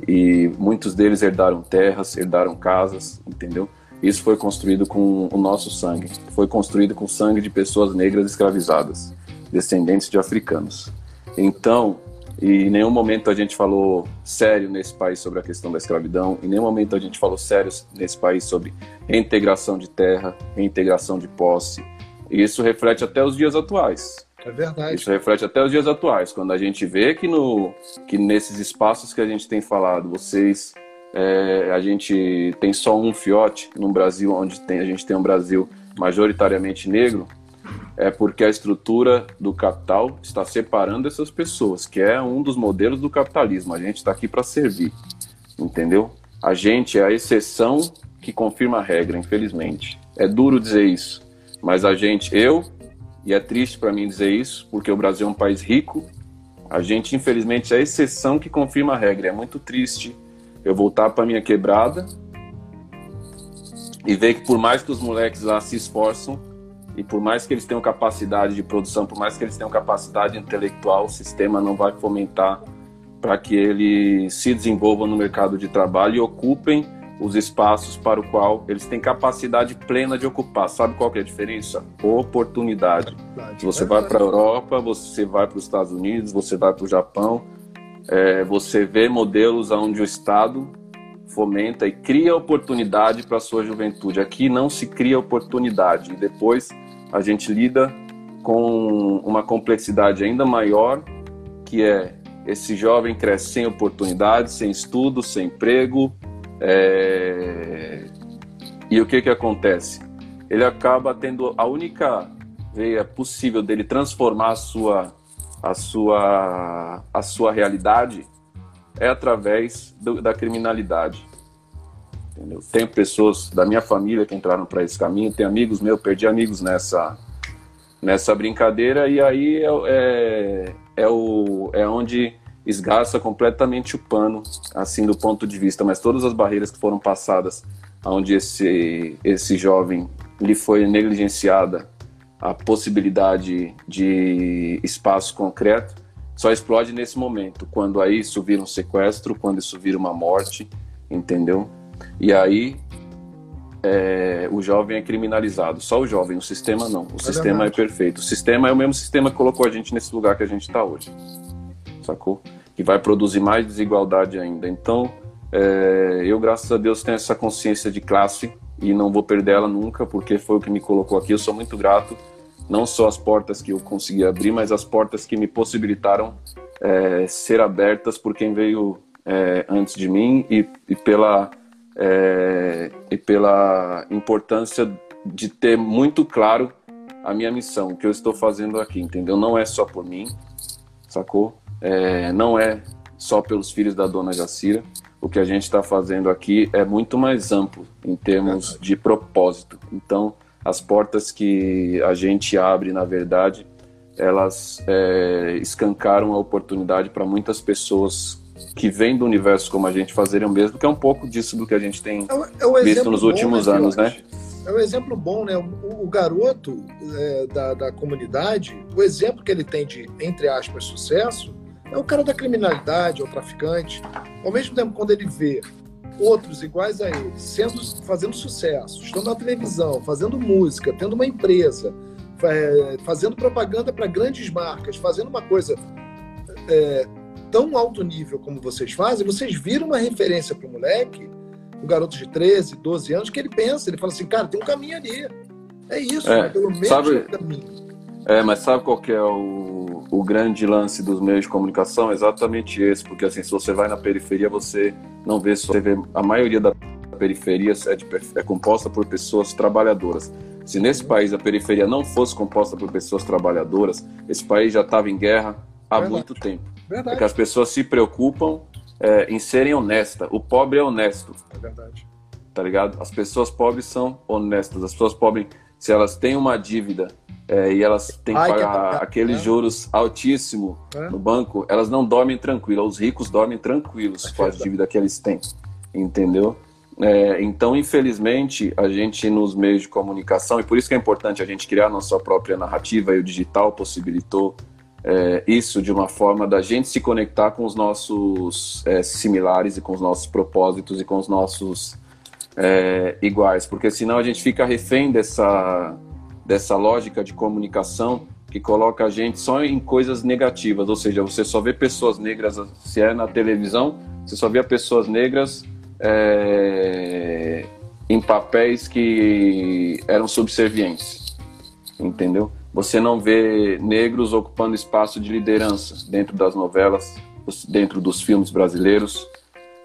E muitos deles herdaram terras, herdaram casas, entendeu? Isso foi construído com o nosso sangue. Foi construído com sangue de pessoas negras escravizadas, descendentes de africanos. Então, e em nenhum momento a gente falou sério nesse país sobre a questão da escravidão, em nenhum momento a gente falou sério nesse país sobre reintegração de terra, reintegração de posse. E isso reflete até os dias atuais. É verdade. Isso reflete até os dias atuais, quando a gente vê que, no, que nesses espaços que a gente tem falado, vocês é, a gente tem só um fiote no Brasil, onde tem, a gente tem um Brasil majoritariamente negro, é porque a estrutura do capital está separando essas pessoas, que é um dos modelos do capitalismo. A gente está aqui para servir, entendeu? A gente é a exceção que confirma a regra, infelizmente. É duro dizer isso, mas a gente, eu, e é triste para mim dizer isso, porque o Brasil é um país rico, a gente, infelizmente, é a exceção que confirma a regra. É muito triste eu voltar para minha quebrada e ver que por mais que os moleques lá se esforçam e por mais que eles tenham capacidade de produção, por mais que eles tenham capacidade intelectual, o sistema não vai fomentar para que eles se desenvolvam no mercado de trabalho e ocupem os espaços para o qual eles têm capacidade plena de ocupar. Sabe qual que é a diferença? Oportunidade. Se você vai para a Europa, você vai para os Estados Unidos, você vai para o Japão, é, você vê modelos onde o Estado fomenta e cria oportunidade para a sua juventude. Aqui não se cria oportunidade. E depois a gente lida com uma complexidade ainda maior, que é esse jovem cresce sem oportunidade, sem estudo, sem emprego. É... E o que, que acontece? Ele acaba tendo a única veia possível dele transformar a sua a sua, a sua realidade é através do, da criminalidade. Entendeu? Tem pessoas da minha família que entraram para esse caminho, tem amigos meus, perdi amigos nessa, nessa brincadeira, e aí é, é, é, o, é onde esgarça completamente o pano, assim, do ponto de vista, mas todas as barreiras que foram passadas, onde esse, esse jovem lhe foi negligenciada a possibilidade de espaço concreto só explode nesse momento, quando aí isso vira um sequestro, quando isso vira uma morte, entendeu? E aí é, o jovem é criminalizado. Só o jovem, o sistema não. O é sistema verdade. é perfeito. O sistema é o mesmo sistema que colocou a gente nesse lugar que a gente está hoje, sacou? Que vai produzir mais desigualdade ainda. Então, é, eu, graças a Deus, tenho essa consciência de classe e não vou perder ela nunca, porque foi o que me colocou aqui. Eu sou muito grato não só as portas que eu consegui abrir, mas as portas que me possibilitaram é, ser abertas por quem veio é, antes de mim e, e pela, é, e pela importância de ter muito claro a minha missão, o que eu estou fazendo aqui, entendeu? Não é só por mim, sacou? É, não é só pelos filhos da dona Jacira. O que a gente está fazendo aqui é muito mais amplo em termos de propósito. Então, as portas que a gente abre, na verdade, elas é, escancaram a oportunidade para muitas pessoas que vêm do universo como a gente fazerem o mesmo, que é um pouco disso do que a gente tem é, é visto nos últimos né, anos, né? É um exemplo bom, né? O, o garoto é, da, da comunidade, o exemplo que ele tem de, entre aspas, sucesso, é o cara da criminalidade, é o traficante. Ao mesmo tempo, quando ele vê outros iguais a ele, sendo, fazendo sucesso, estando na televisão, fazendo música, tendo uma empresa, é, fazendo propaganda para grandes marcas, fazendo uma coisa é, tão alto nível como vocês fazem, vocês viram uma referência para o moleque, um garoto de 13, 12 anos, que ele pensa, ele fala assim, cara, tem um caminho ali. É isso, é, pelo menos sabe, caminho. É, mas sabe qual que é o, o grande lance dos meios de comunicação? É exatamente esse, porque assim, se você vai na periferia, você não vê só. Você vê, a maioria da periferia é, de, é composta por pessoas trabalhadoras. Se nesse país a periferia não fosse composta por pessoas trabalhadoras, esse país já estava em guerra há Verdade. muito tempo. Verdade. Porque as pessoas se preocupam é, em serem honestas. O pobre é honesto. É verdade. Tá ligado? As pessoas pobres são honestas. As pessoas pobres, se elas têm uma dívida é, e elas têm que Ai, pagar que aqueles é. juros altíssimos é. no banco, elas não dormem tranquilas. Os ricos dormem tranquilos com a dívida que eles têm. Entendeu? É, então, infelizmente, a gente nos meios de comunicação, e por isso que é importante a gente criar nossa própria narrativa, e o digital possibilitou é, isso de uma forma da gente se conectar com os nossos é, similares e com os nossos propósitos e com os nossos é, iguais, porque senão a gente fica refém dessa, dessa lógica de comunicação que coloca a gente só em coisas negativas, ou seja, você só vê pessoas negras, se é na televisão, você só vê pessoas negras é, em papéis que eram subservientes, entendeu? Você não vê negros ocupando espaço de liderança dentro das novelas, dentro dos filmes brasileiros,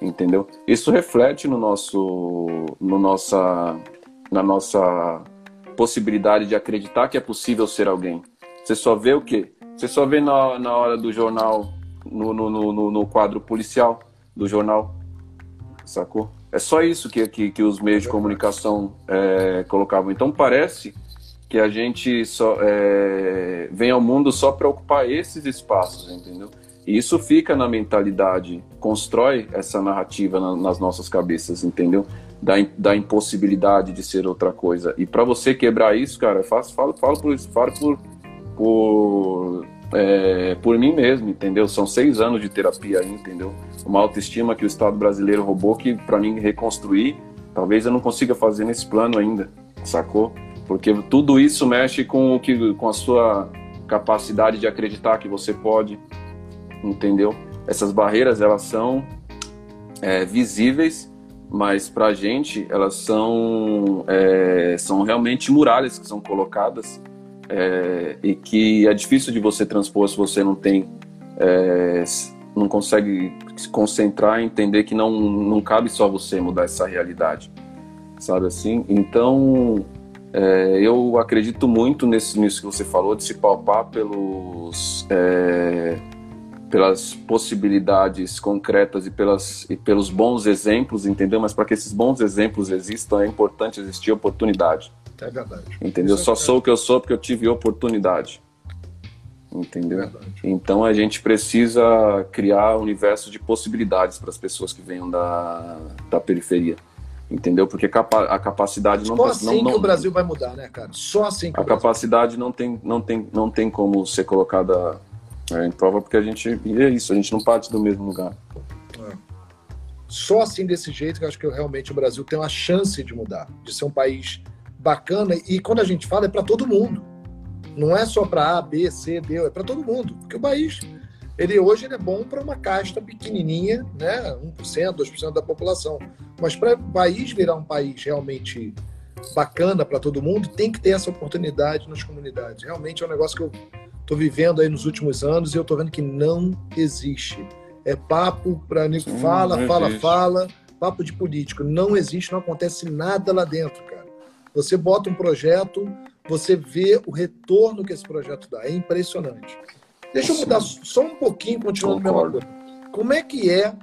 entendeu? Isso reflete no nosso, no nossa, na nossa possibilidade de acreditar que é possível ser alguém. Você só vê o quê? Você só vê na, na hora do jornal, no, no, no, no quadro policial do jornal, sacou? É só isso que, que, que os meios de comunicação é, colocavam. Então parece que a gente só é, vem ao mundo só para ocupar esses espaços, entendeu? E isso fica na mentalidade, constrói essa narrativa na, nas nossas cabeças, entendeu? Da, da impossibilidade de ser outra coisa. E para você quebrar isso, cara, faço, falo, falo por falo por, por, é, por mim mesmo, entendeu? São seis anos de terapia aí, entendeu? Uma autoestima que o Estado brasileiro roubou que para mim reconstruir, talvez eu não consiga fazer nesse plano ainda, sacou? Porque tudo isso mexe com o que com a sua capacidade de acreditar que você pode, entendeu? Essas barreiras elas são é, visíveis, mas para a gente elas são é, são realmente muralhas que são colocadas é, e que é difícil de você transpor se você não tem é, não consegue se concentrar e entender que não não cabe só você mudar essa realidade, sabe assim? Então é, eu acredito muito nesse, nisso que você falou, de se palpar pelos, é, pelas possibilidades concretas e, pelas, e pelos bons exemplos, entendeu? Mas para que esses bons exemplos existam, é importante existir oportunidade. É verdade. Entendeu? Isso Só é sou o que eu sou porque eu tive oportunidade. Entendeu? É então a gente precisa criar um universo de possibilidades para as pessoas que venham da, da periferia entendeu? Porque a capacidade não só assim não, não, que o Brasil vai mudar, né, cara? Só assim que a capacidade não tem não tem não tem como ser colocada é, em prova porque a gente é isso, a gente não parte do mesmo lugar. É. Só assim desse jeito que eu acho que realmente o Brasil tem uma chance de mudar, de ser um país bacana e quando a gente fala é para todo mundo. Não é só para A, B, C, D, é para todo mundo, porque o país ele hoje ele é bom para uma casta pequenininha, né, 1%, 2% da população. Mas para o país virar um país realmente bacana para todo mundo, tem que ter essa oportunidade nas comunidades. Realmente é um negócio que eu estou vivendo aí nos últimos anos e eu estou vendo que não existe. É papo para fala, fala, existe. fala, papo de político. Não existe, não acontece nada lá dentro, cara. Você bota um projeto, você vê o retorno que esse projeto dá. É impressionante. Deixa eu mudar só um pouquinho, continuando meu Como é que é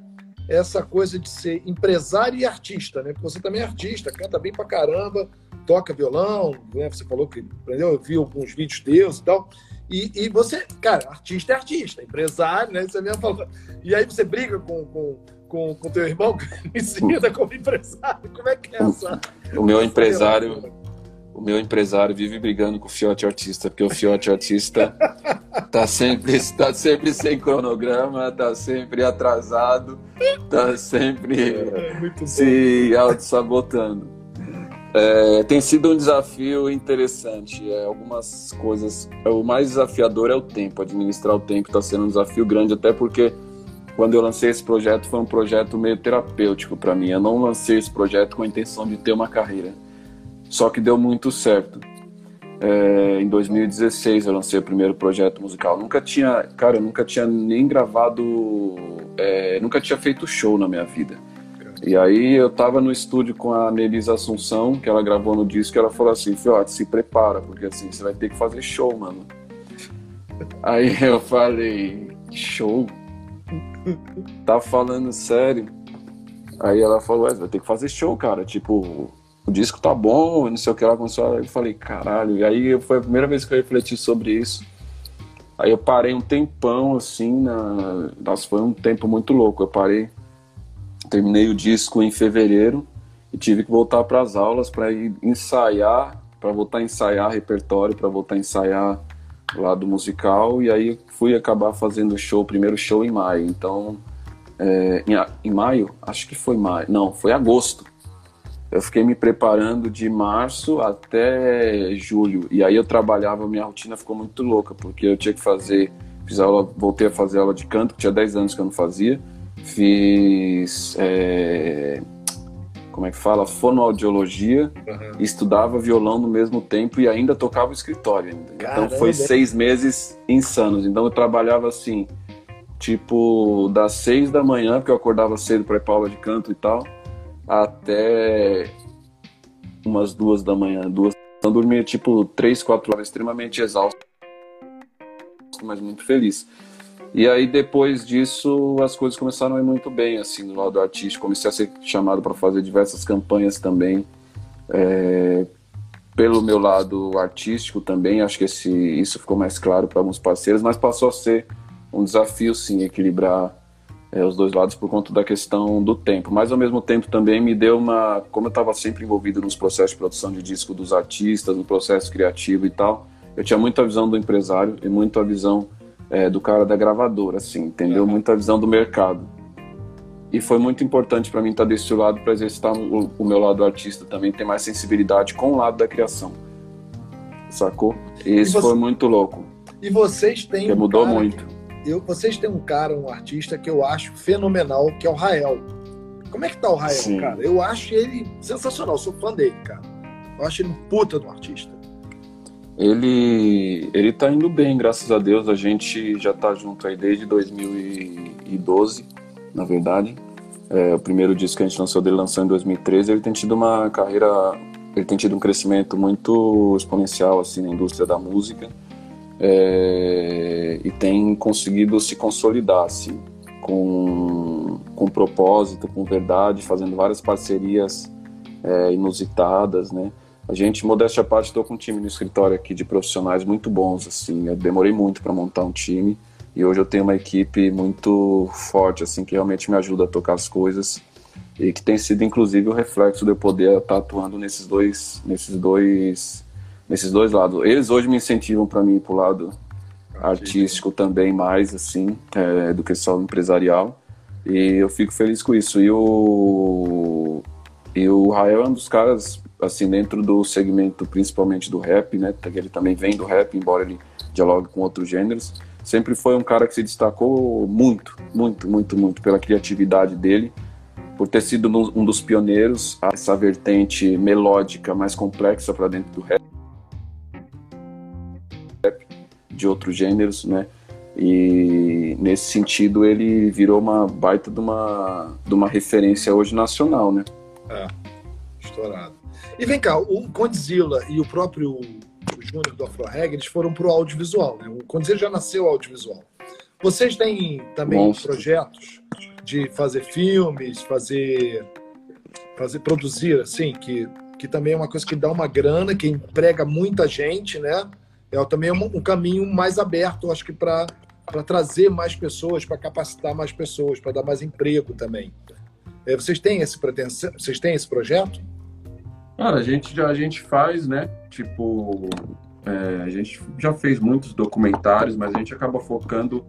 essa coisa de ser empresário e artista, né? Porque você também é artista, canta bem pra caramba, toca violão, né? Você falou que aprendeu, eu vi alguns vídeos teus e tal. E, e você, cara, artista é artista, empresário, né? Você mesmo falou. E aí você briga com, com, com, com teu irmão que me ensina como empresário. Como é que é essa? O meu empresário o meu empresário vive brigando com o fiote artista, porque o fiote artista tá sempre, tá sempre sem cronograma, tá sempre atrasado, tá sempre é, se auto-sabotando. É, tem sido um desafio interessante. É, algumas coisas. O mais desafiador é o tempo. Administrar o tempo está sendo um desafio grande, até porque quando eu lancei esse projeto foi um projeto meio terapêutico para mim. Eu não lancei esse projeto com a intenção de ter uma carreira. Só que deu muito certo. É, em 2016 eu lancei o primeiro projeto musical. Nunca tinha, cara, eu nunca tinha nem gravado, é, nunca tinha feito show na minha vida. E aí eu tava no estúdio com a Nelisa Assunção, que ela gravou no disco, e ela falou assim, Fiote, se prepara, porque assim, você vai ter que fazer show, mano. Aí eu falei, show? Tá falando sério? Aí ela falou, vai ter que fazer show, cara. Tipo, o disco tá bom, não sei o que lá. Começou, eu falei, caralho. E aí foi a primeira vez que eu refleti sobre isso. Aí eu parei um tempão, assim, na... Nossa, foi um tempo muito louco. Eu parei, terminei o disco em fevereiro e tive que voltar para as aulas para ensaiar, para voltar a ensaiar repertório, para voltar a ensaiar lado musical. E aí fui acabar fazendo show, primeiro show em maio. Então, é, em, em maio, acho que foi maio, não, foi agosto eu fiquei me preparando de março até julho. E aí eu trabalhava, minha rotina ficou muito louca, porque eu tinha que fazer, fiz aula, voltei a fazer aula de canto, que tinha 10 anos que eu não fazia. Fiz, é, como é que fala? Fonoaudiologia, uhum. estudava violão no mesmo tempo e ainda tocava o escritório. Então foi seis meses insanos. Então eu trabalhava assim, tipo, das seis da manhã, porque eu acordava cedo para ir pra aula de canto e tal até umas duas da manhã, duas. Então dormia tipo três, quatro horas, extremamente exausto, mas muito feliz. E aí depois disso as coisas começaram a ir muito bem assim no lado artístico. Comecei a ser chamado para fazer diversas campanhas também. É, pelo meu lado artístico também, acho que esse, isso ficou mais claro para alguns parceiros, mas passou a ser um desafio sim equilibrar é, os dois lados por conta da questão do tempo. Mas ao mesmo tempo também me deu uma. Como eu estava sempre envolvido nos processos de produção de disco dos artistas, no processo criativo e tal, eu tinha muita visão do empresário e muita visão é, do cara da gravadora, assim, entendeu? Uhum. Muita visão do mercado. E foi muito importante para mim estar desse lado para exercitar o, o, meu lado artista também, ter mais sensibilidade com o lado da criação. Sacou? E isso você... foi muito louco. E vocês têm. Porque mudou muito eu, vocês têm um cara, um artista que eu acho fenomenal, que é o Rael. Como é que tá o Rael, Sim. cara? Eu acho ele sensacional, sou fã dele, cara. Eu acho ele um puta do artista. Ele, ele tá indo bem, graças a Deus. A gente já tá junto aí desde 2012, na verdade. É, o primeiro disco que a gente lançou dele lançou em 2013. Ele tem tido uma carreira, ele tem tido um crescimento muito exponencial assim na indústria da música é, e tem conseguido se consolidar assim, com, com propósito, com verdade, fazendo várias parcerias é, inusitadas, né? A gente, modéstia à parte, estou com um time no escritório aqui de profissionais muito bons, assim, eu demorei muito para montar um time e hoje eu tenho uma equipe muito forte, assim, que realmente me ajuda a tocar as coisas e que tem sido, inclusive, o reflexo de eu poder estar atuando nesses dois, nesses dois nesses dois lados. Eles hoje me incentivam para mim para o lado artístico também. mais assim é, do que só empresarial. E eu fico feliz com isso. E o e o Rael é um dos caras assim dentro do segmento principalmente do rap né? Ele também vem do rap embora ele dialogue com outros gêneros. Sempre foi um cara que se destacou muito muito muito muito pela criatividade dele por ter sido um dos pioneiros a essa vertente melódica mais complexa para dentro do rap de outros gêneros, né? E nesse sentido ele virou uma baita de uma, de uma referência hoje nacional, né? É, estourado. E vem cá, o Condzilla e o próprio Júnior do Afro Reggae, eles foram pro audiovisual, né? O Condzilla já nasceu audiovisual. Vocês têm também Monstro. projetos de fazer filmes, fazer fazer produzir assim, que que também é uma coisa que dá uma grana, que emprega muita gente, né? É também um, um caminho mais aberto, acho que para trazer mais pessoas, para capacitar mais pessoas, para dar mais emprego também. É, vocês têm esse pretensão, vocês têm esse projeto? Cara, a gente já a gente faz, né? Tipo, é, a gente já fez muitos documentários, mas a gente acaba focando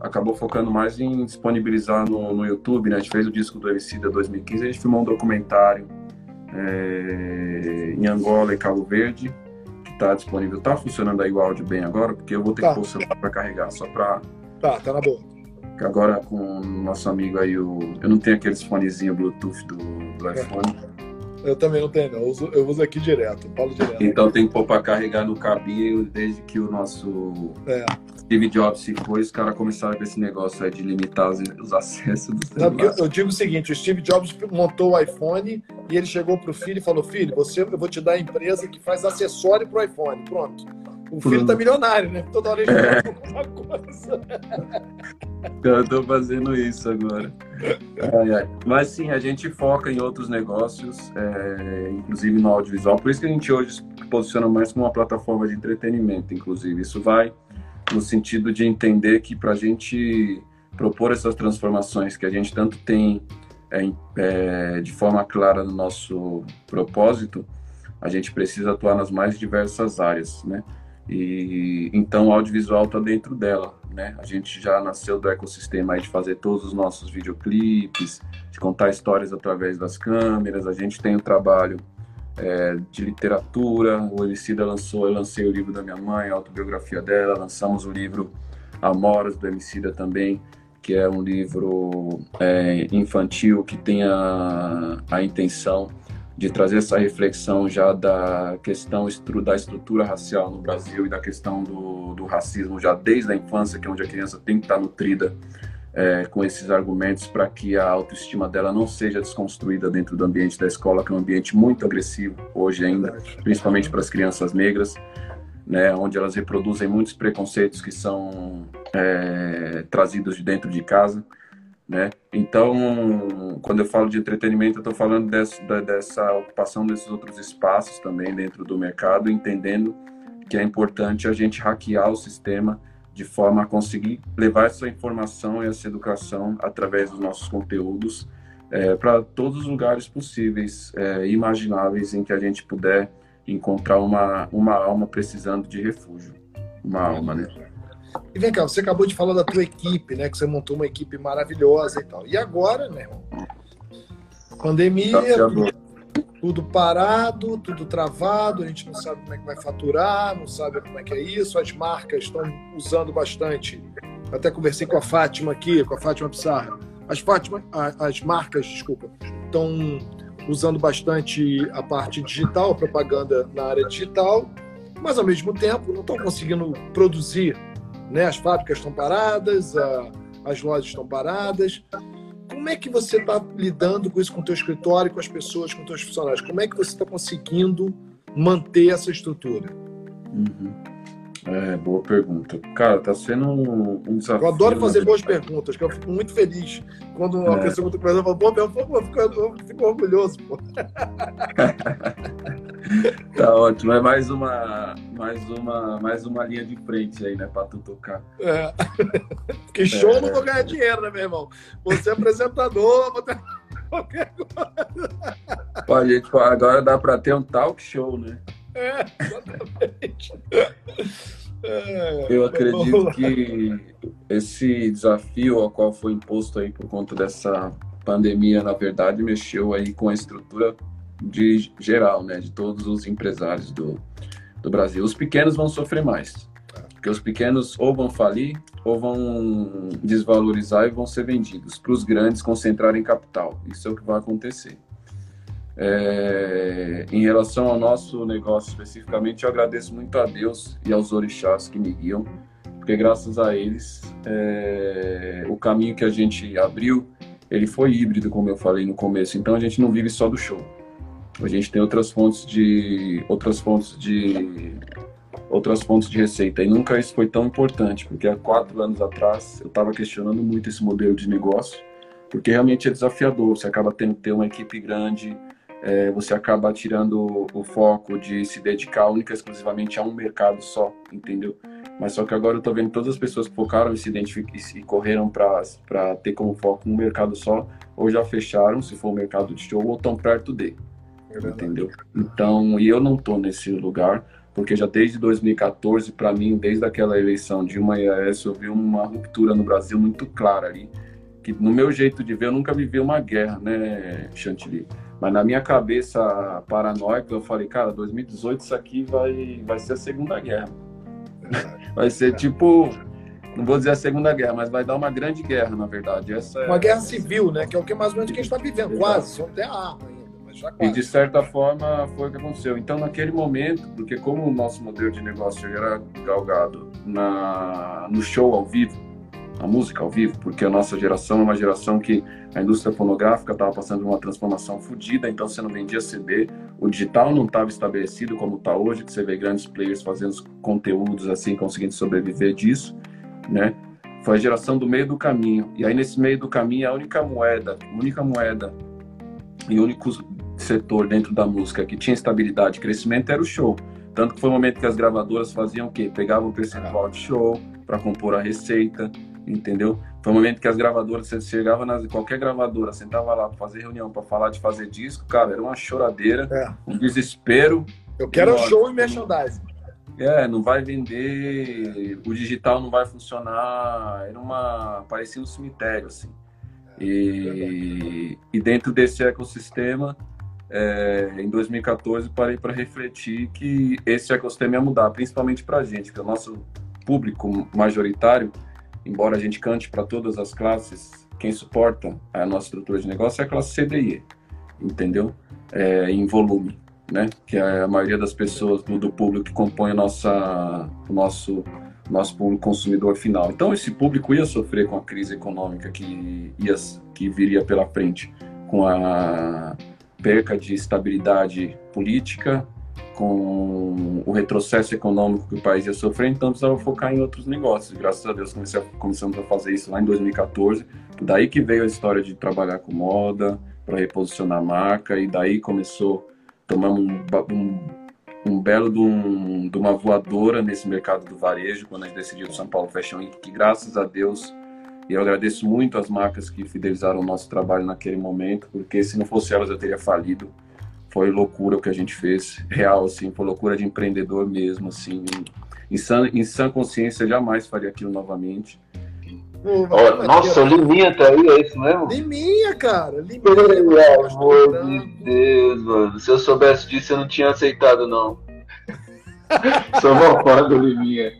acabou focando mais em disponibilizar no, no YouTube, né? A gente fez o disco do Emicida 2015, a gente filmou um documentário é, em Angola e Cabo Verde, está disponível. Está funcionando aí o áudio bem agora, porque eu vou ter tá. que pôr o celular para carregar, só para. Tá, tá na boa. Agora com o nosso amigo aí, o... eu não tenho aqueles fonezinhos Bluetooth do, do é. Eu também não tenho, não. Eu uso, eu uso aqui direto, falo direto. Então tem que pôr para carregar no cabinho desde que o nosso é. Steve Jobs se foi, os caras começaram com esse negócio aí de limitar os, os acessos dos eu, eu, digo o seguinte, o Steve Jobs montou o iPhone e ele chegou pro filho e falou, filho, você, eu vou te dar a empresa que faz acessório pro iPhone. Pronto. O filho tá milionário, né? Toda hora ele é. alguma coisa. Eu tô fazendo isso agora. Mas sim, a gente foca em outros negócios, é, inclusive no audiovisual. Por isso que a gente hoje se posiciona mais como uma plataforma de entretenimento, inclusive. Isso vai no sentido de entender que para a gente propor essas transformações que a gente tanto tem é, é, de forma clara no nosso propósito, a gente precisa atuar nas mais diversas áreas, né? E então o audiovisual está dentro dela, né? A gente já nasceu do ecossistema de fazer todos os nossos videoclipes, de contar histórias através das câmeras. A gente tem o trabalho é, de literatura. O Emicida lançou, eu lancei o livro da minha mãe, a autobiografia dela. Lançamos o livro Amoras do Emicida também, que é um livro é, infantil que tem a, a intenção de trazer essa reflexão já da questão da estrutura racial no Brasil e da questão do, do racismo já desde a infância, que é onde a criança tem que estar nutrida é, com esses argumentos para que a autoestima dela não seja desconstruída dentro do ambiente da escola, que é um ambiente muito agressivo hoje ainda, principalmente para as crianças negras, né, onde elas reproduzem muitos preconceitos que são é, trazidos de dentro de casa. Né? Então, quando eu falo de entretenimento, eu estou falando dessa, dessa ocupação desses outros espaços também dentro do mercado, entendendo que é importante a gente hackear o sistema de forma a conseguir levar essa informação e essa educação através dos nossos conteúdos é, para todos os lugares possíveis, é, imagináveis, em que a gente puder encontrar uma, uma alma precisando de refúgio. Uma alma, né? E vem cá, você acabou de falar da tua equipe, né? Que você montou uma equipe maravilhosa e tal. E agora, né? Pandemia, tudo parado, tudo travado, a gente não sabe como é que vai faturar, não sabe como é que é isso, as marcas estão usando bastante. Eu até conversei com a Fátima aqui, com a Fátima Pissarra. As, Fátima, as marcas, desculpa, estão usando bastante a parte digital, a propaganda na área digital, mas ao mesmo tempo não estão conseguindo produzir. Né? As fábricas estão paradas, a, as lojas estão paradas. Como é que você está lidando com isso com o teu escritório, com as pessoas, com os teus funcionários? Como é que você está conseguindo manter essa estrutura? Uhum. É, boa pergunta. Cara, tá sendo um, um desafio. Eu adoro fazer boas perguntas, que eu fico muito feliz quando uma é. pessoa muito fala, boa pergunta, eu fico, eu fico orgulhoso, pô. tá ótimo. É mais uma, mais uma, mais uma linha de frente aí, né, pra tu tocar. É. Porque show é. não vou ganhar dinheiro, né, meu irmão? Você é apresentador, vou ter qualquer coisa. Pô, gente, agora dá pra ter um talk show, né? É, exatamente. É, Eu acredito que esse desafio ao qual foi imposto aí por conta dessa pandemia, na verdade, mexeu aí com a estrutura de geral, né, de todos os empresários do, do Brasil. Os pequenos vão sofrer mais, porque os pequenos ou vão falir ou vão desvalorizar e vão ser vendidos para os grandes concentrarem capital. Isso é o que vai acontecer. É, em relação ao nosso negócio especificamente, eu agradeço muito a Deus e aos orixás que me guiam, porque graças a eles é, o caminho que a gente abriu ele foi híbrido, como eu falei no começo. Então a gente não vive só do show. A gente tem outras fontes de outras fontes de outras fontes de receita e nunca isso foi tão importante, porque há quatro anos atrás eu estava questionando muito esse modelo de negócio, porque realmente é desafiador. Você acaba tendo que ter uma equipe grande é, você acaba tirando o foco de se dedicar única e exclusivamente a um mercado só, entendeu? Mas só que agora eu tô vendo todas as pessoas que focaram e se identificam e correram para ter como foco um mercado só, ou já fecharam, se for o mercado de show, ou estão perto de. É entendeu? Então, e eu não tô nesse lugar, porque já desde 2014, para mim, desde aquela eleição de uma IAS, eu vi uma ruptura no Brasil muito clara ali. Que no meu jeito de ver, eu nunca vivi uma guerra, né, Chantilly? Mas na minha cabeça paranoica, eu falei, cara, 2018 isso aqui vai, vai ser a Segunda Guerra. Vai ser tipo, não vou dizer a Segunda Guerra, mas vai dar uma grande guerra, na verdade. Essa uma é... guerra civil, né? Que é o que mais ou menos que a gente está vivendo, Exato. quase, só não tem arma ainda. Mas já quase. E de certa forma foi o que aconteceu. Então, naquele momento, porque como o nosso modelo de negócio era galgado na, no show ao vivo, a música ao vivo, porque a nossa geração é uma geração que a indústria fonográfica estava passando uma transformação fodida, então você não vendia CD, o digital não estava estabelecido como está hoje, que você vê grandes players fazendo conteúdos assim, conseguindo sobreviver disso, né? Foi a geração do meio do caminho. E aí nesse meio do caminho a única moeda, única moeda e único setor dentro da música que tinha estabilidade e crescimento era o show. Tanto que foi o momento que as gravadoras faziam o quê? Pegavam o percentual de show para compor a receita, entendeu? Foi um momento que as gravadoras, você chegava nas qualquer gravadora, sentava lá para fazer reunião, para falar de fazer disco, cara, era uma choradeira, é. um desespero. Eu quero e, show e merchandising. É, não vai vender, o digital não vai funcionar, era uma, parecia um cemitério, assim. E, e dentro desse ecossistema, é, em 2014, parei para refletir que esse ecossistema ia mudar, principalmente para a gente, que o nosso público majoritário embora a gente cante para todas as classes, quem suporta a nossa estrutura de negócio é a classe CDI, entendeu? É, em volume, né? Que é a maioria das pessoas do, do público que compõe nossa, o nosso, nosso público consumidor final. Então, esse público ia sofrer com a crise econômica que, ia, que viria pela frente, com a perca de estabilidade política, com o retrocesso econômico que o país ia sofrer, então precisava focar em outros negócios. Graças a Deus comecei começamos a fazer isso lá em 2014. Daí que veio a história de trabalhar com moda, para reposicionar a marca, e daí começou, tomamos um, um, um belo de, um, de, uma voadora nesse mercado do varejo, quando a gente decidiu o São Paulo Fashion Week, que graças a Deus, e eu agradeço muito as marcas que fidelizaram o nosso trabalho naquele momento, porque se não fosse elas eu teria falido foi loucura o que a gente fez, real, assim, foi loucura de empreendedor mesmo, assim, em, sã, em sã consciência jamais faria aquilo novamente. Pô, oh, nossa, o Liminha tá aí, é isso mesmo? Liminha, cara, Liminha. Pelo amor de Deus, mano, se eu soubesse disso eu não tinha aceitado, não. Sou mó fã do Liminha.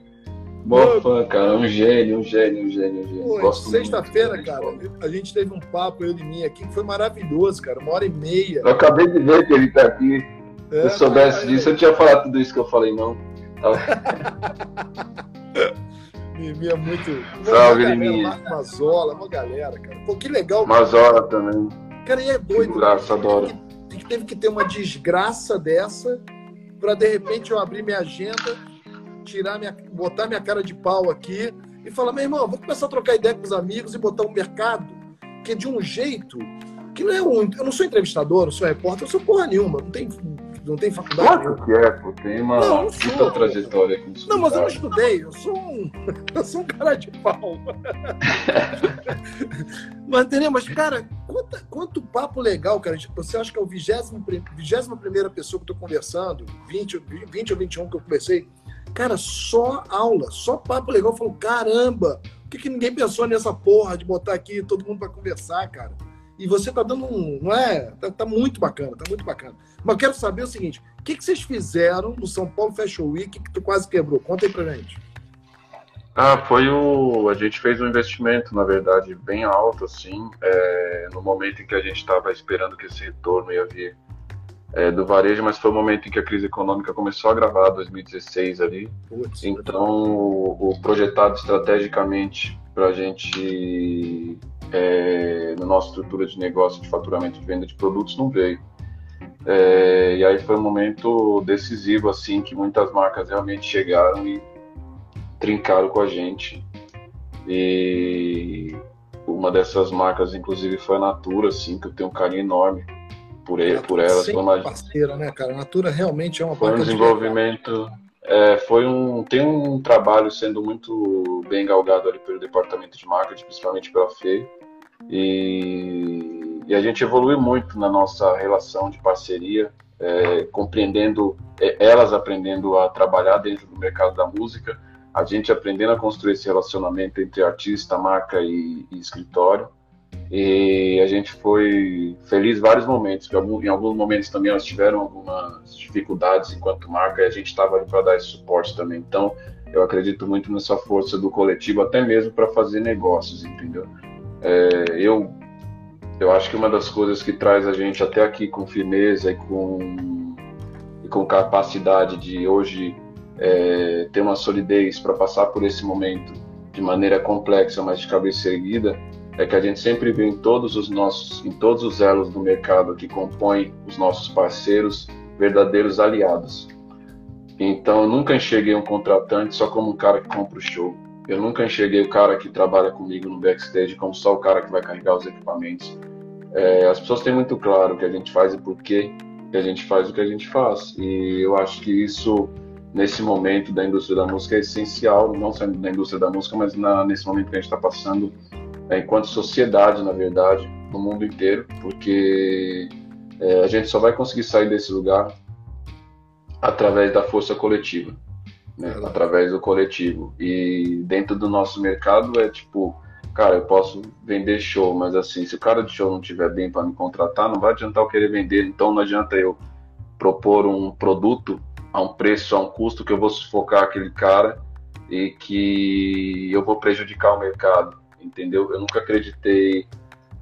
Mó fã, cara. Um gênio, um gênio, um gênio, um gênio. Sexta-feira, cara, a gente teve um papo, eu e mim aqui, que foi maravilhoso, cara. Uma hora e meia. Eu acabei de ver que ele tá aqui. É, Se eu soubesse disso, é... eu tinha falado tudo isso que eu falei, não. Mimi é muito. Salve, Mimi. Mazola, uma galera, cara. Pô, que legal. Mazola também. Cara, e é doido. Graça, adoro. Teve que, teve que ter uma desgraça dessa para de repente eu abrir minha agenda tirar minha, botar minha cara de pau aqui e falar, meu irmão, vou começar a trocar ideia com os amigos e botar um mercado que é de um jeito que não é um. Eu não sou entrevistador, não sou repórter, eu sou porra nenhuma, não tem, não tem faculdade. Claro que é, pô, tem uma não, não sou, trajetória aqui Não, mas eu não estudei, eu sou um, eu sou um cara de pau. mas entendeu? Mas, cara, quanto, quanto papo legal, cara. Você acha que é o 21 primeira pessoa que eu tô conversando, 20, 20 ou 21 que eu conversei, Cara, só aula, só papo legal. Falou, caramba, por que, que ninguém pensou nessa porra de botar aqui todo mundo para conversar, cara? E você tá dando um. Não é? Tá, tá, muito bacana, tá muito bacana. Mas eu quero saber o seguinte: o que, que vocês fizeram no São Paulo Fashion Week que tu quase quebrou? Conta aí pra gente. Ah, foi o. A gente fez um investimento, na verdade, bem alto, assim, é, no momento em que a gente estava esperando que esse retorno ia vir é, do varejo, mas foi o momento em que a crise econômica começou a gravar, 2016 ali. Putz, então, o, o, projetado estrategicamente para a gente, é, na nossa estrutura de negócio de faturamento de venda de produtos, não veio. É, e aí foi um momento decisivo, assim, que muitas marcas realmente chegaram e trincaram com a gente. E uma dessas marcas, inclusive, foi a Natura, assim, que eu tenho um carinho enorme por, ele, por elas. Foi uma parceira, né, cara? A Natura realmente é uma Foi um desenvolvimento. É, foi um, tem um trabalho sendo muito bem galgado ali pelo departamento de marketing, principalmente pela Fê. E, e a gente evoluiu muito na nossa relação de parceria, é, compreendendo, é, elas aprendendo a trabalhar dentro do mercado da música, a gente aprendendo a construir esse relacionamento entre artista, marca e, e escritório E a gente foi feliz em vários momentos, em alguns momentos também elas tiveram algumas dificuldades enquanto marca e a gente estava ali para dar esse suporte também. Então, eu acredito muito nessa força do coletivo, até mesmo para fazer negócios, entendeu? É, eu, eu acho que uma das coisas que traz a gente até aqui com firmeza e com, e com capacidade de hoje é, ter uma solidez para passar por esse momento de maneira complexa, mas de cabeça erguida, é que a gente sempre vê em todos os nossos, em todos os elos do mercado que compõem os nossos parceiros, verdadeiros aliados. Então, eu nunca enxerguei um contratante só como um cara que compra o show. Eu nunca enxerguei o cara que trabalha comigo no backstage como só o cara que vai carregar os equipamentos. É, as pessoas têm muito claro o que a gente faz e por que a gente faz o que a gente faz. E eu acho que isso, nesse momento da indústria da música, é essencial, não só na indústria da música, mas na, nesse momento que a gente está passando é, enquanto sociedade, na verdade, no mundo inteiro, porque é, a gente só vai conseguir sair desse lugar através da força coletiva, né? através do coletivo. E dentro do nosso mercado é tipo, cara, eu posso vender show, mas assim, se o cara de show não tiver bem para me contratar, não vai adiantar eu querer vender. Então não adianta eu propor um produto a um preço, a um custo que eu vou sufocar aquele cara e que eu vou prejudicar o mercado entendeu? Eu nunca acreditei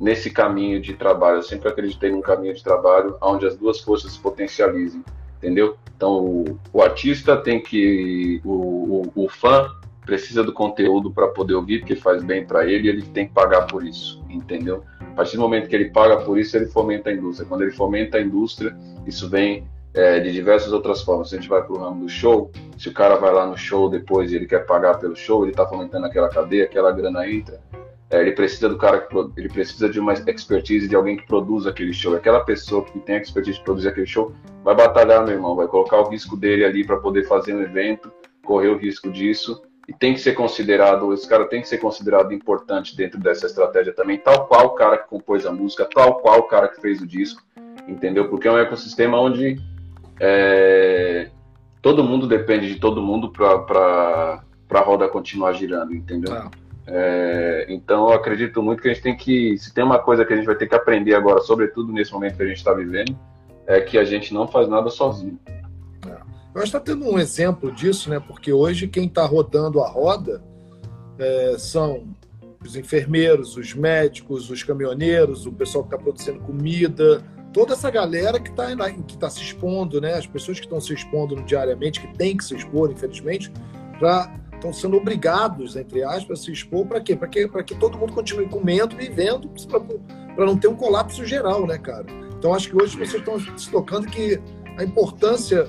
nesse caminho de trabalho, eu sempre acreditei num caminho de trabalho onde as duas forças se potencializem, entendeu? Então, o, o artista tem que. O, o, o fã precisa do conteúdo para poder ouvir, porque faz bem para ele e ele tem que pagar por isso, entendeu? A partir do momento que ele paga por isso, ele fomenta a indústria. Quando ele fomenta a indústria, isso vem é, de diversas outras formas. Se a gente vai para o ramo do show, se o cara vai lá no show depois e ele quer pagar pelo show, ele está fomentando aquela cadeia, aquela grana entra. É, ele precisa do cara que ele precisa de uma expertise de alguém que produz aquele show. Aquela pessoa que tem a expertise de produzir aquele show vai batalhar, meu irmão, vai colocar o risco dele ali para poder fazer um evento, correr o risco disso e tem que ser considerado, esse cara tem que ser considerado importante dentro dessa estratégia também, tal qual o cara que compôs a música, tal qual o cara que fez o disco, entendeu? Porque é um ecossistema onde é, todo mundo depende de todo mundo para a roda continuar girando, entendeu? Ah. É, então eu acredito muito que a gente tem que, se tem uma coisa que a gente vai ter que aprender agora, sobretudo nesse momento que a gente está vivendo, é que a gente não faz nada sozinho. É. Eu acho que está tendo um exemplo disso, né? Porque hoje quem está rodando a roda é, são os enfermeiros, os médicos, os caminhoneiros, o pessoal que está produzindo comida, toda essa galera que está que tá se expondo, né? As pessoas que estão se expondo diariamente, que tem que se expor, infelizmente, para estão sendo obrigados, entre aspas, a se expor para quê? Para que, que todo mundo continue comendo, vivendo, para não ter um colapso geral, né, cara? Então acho que hoje as pessoas estão se tocando que a importância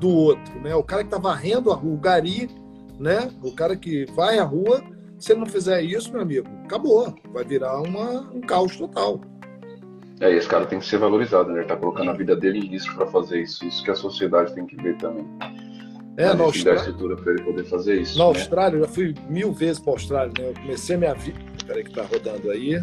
do outro, né? O cara que está varrendo a rua, o gari, né? O cara que vai à rua, se ele não fizer isso, meu amigo, acabou. Vai virar uma, um caos total. É, esse cara tem que ser valorizado, né? Ele tá colocando a vida dele em risco para fazer isso. Isso que a sociedade tem que ver também. É, na Austrália. estrutura para ele poder fazer isso. Na né? Austrália, eu já fui mil vezes para a Austrália, né? Eu comecei minha vida. Peraí, que tá rodando aí.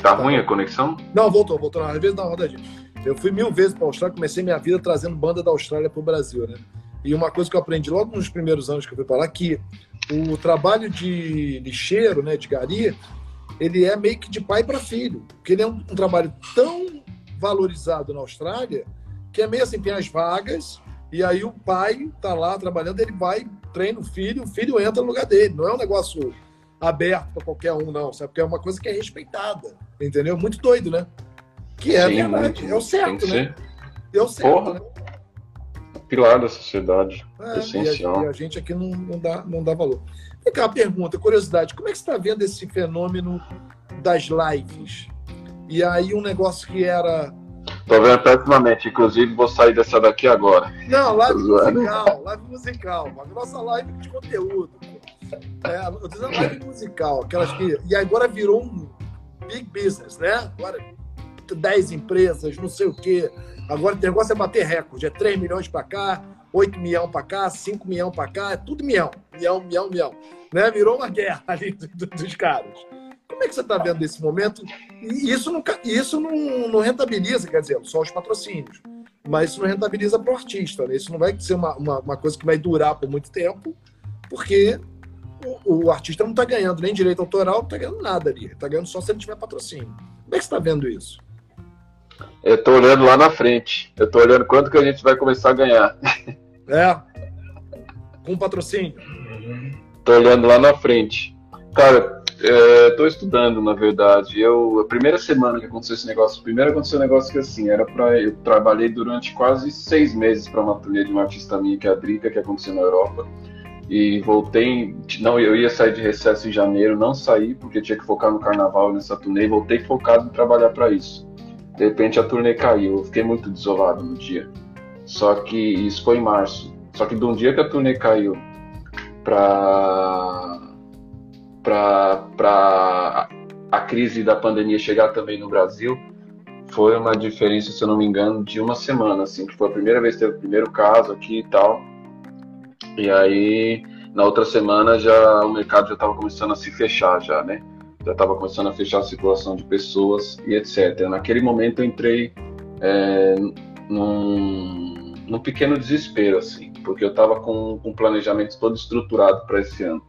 Tá, tá ruim a conexão? Não, voltou, voltou. Às vezes dá uma rodadinha. Eu fui mil vezes para a Austrália, comecei minha vida trazendo banda da Austrália para o Brasil, né? E uma coisa que eu aprendi logo nos primeiros anos que eu fui para lá, que o trabalho de lixeiro, né, de gari, ele é meio que de pai para filho, porque ele é um, um, trabalho tão valorizado na Austrália que é meio assim, tem as vagas, e aí o pai tá lá trabalhando, ele vai, treina o filho, o filho entra no lugar dele. Não é um negócio aberto para qualquer um, não, sabe? Porque é uma coisa que é respeitada, entendeu? Muito doido, né? Que é Sim, verdade, muito. é o certo, né? É o certo, Porra. né? Pilar da sociedade, é, essencial. E a, e a, gente aqui não, não, dá, não dá valor. Vem cá, uma pergunta, curiosidade, como é que você está vendo esse fenômeno das lives? E aí um negócio que era Tô vendo pessimamente, inclusive vou sair dessa daqui agora. Não, live musical, live musical. A nossa live de conteúdo. É, eu tô live musical, aquelas que. E agora virou um big business, né? Agora 10 empresas, não sei o quê. Agora o negócio é bater recorde. É 3 milhões para cá, 8 milhões para cá, 5 milhões para cá, é tudo milhão. Milhão, milhão, milhão. Né? Virou uma guerra ali dos caras. Como é que você está vendo esse momento? E isso não, isso não, não rentabiliza, quer dizer, só os patrocínios. Mas isso não rentabiliza para o artista. Né? Isso não vai ser uma, uma, uma, coisa que vai durar por muito tempo, porque o, o artista não está ganhando nem direito autoral, não está ganhando nada ali. Está ganhando só se ele tiver patrocínio. Como é que você está vendo isso? Eu estou olhando lá na frente. Eu estou olhando quanto que a gente vai começar a ganhar. É. Com patrocínio. Estou olhando lá na frente. Cara, estou é, estudando, na verdade. Eu, a primeira semana que aconteceu esse negócio, primeiro aconteceu um negócio que assim, era para eu trabalhei durante quase seis meses para uma turnê de uma artista minha, que é a Drica, que aconteceu na Europa. E voltei, não, eu ia sair de recesso em janeiro, não saí porque tinha que focar no carnaval nessa turnê, e voltei focado em trabalhar para isso. De repente a turnê caiu, eu fiquei muito desolado no dia. Só que isso foi em março. Só que de um dia que a turnê caiu para para a crise da pandemia chegar também no Brasil, foi uma diferença, se eu não me engano, de uma semana, assim, que foi a primeira vez que teve o primeiro caso aqui e tal. E aí, na outra semana, já o mercado já estava começando a se fechar, já, né? Já estava começando a fechar a circulação de pessoas e etc. Naquele momento, eu entrei é, num, num pequeno desespero, assim, porque eu estava com, com o planejamento todo estruturado para esse ano.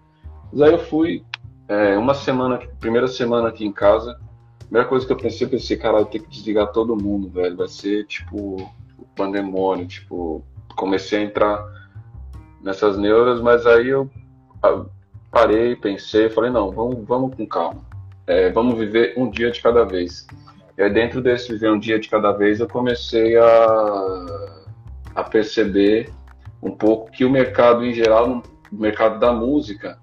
Mas aí eu fui, é, uma semana, primeira semana aqui em casa, a primeira coisa que eu pensei, eu pensei, cara, ter que desligar todo mundo, velho. Vai ser tipo o pandemônio, tipo, comecei a entrar nessas neuras, mas aí eu parei, pensei, falei, não, vamos, vamos com calma. É, vamos viver um dia de cada vez. E aí dentro desse viver um dia de cada vez, eu comecei a, a perceber um pouco que o mercado em geral, o mercado da música,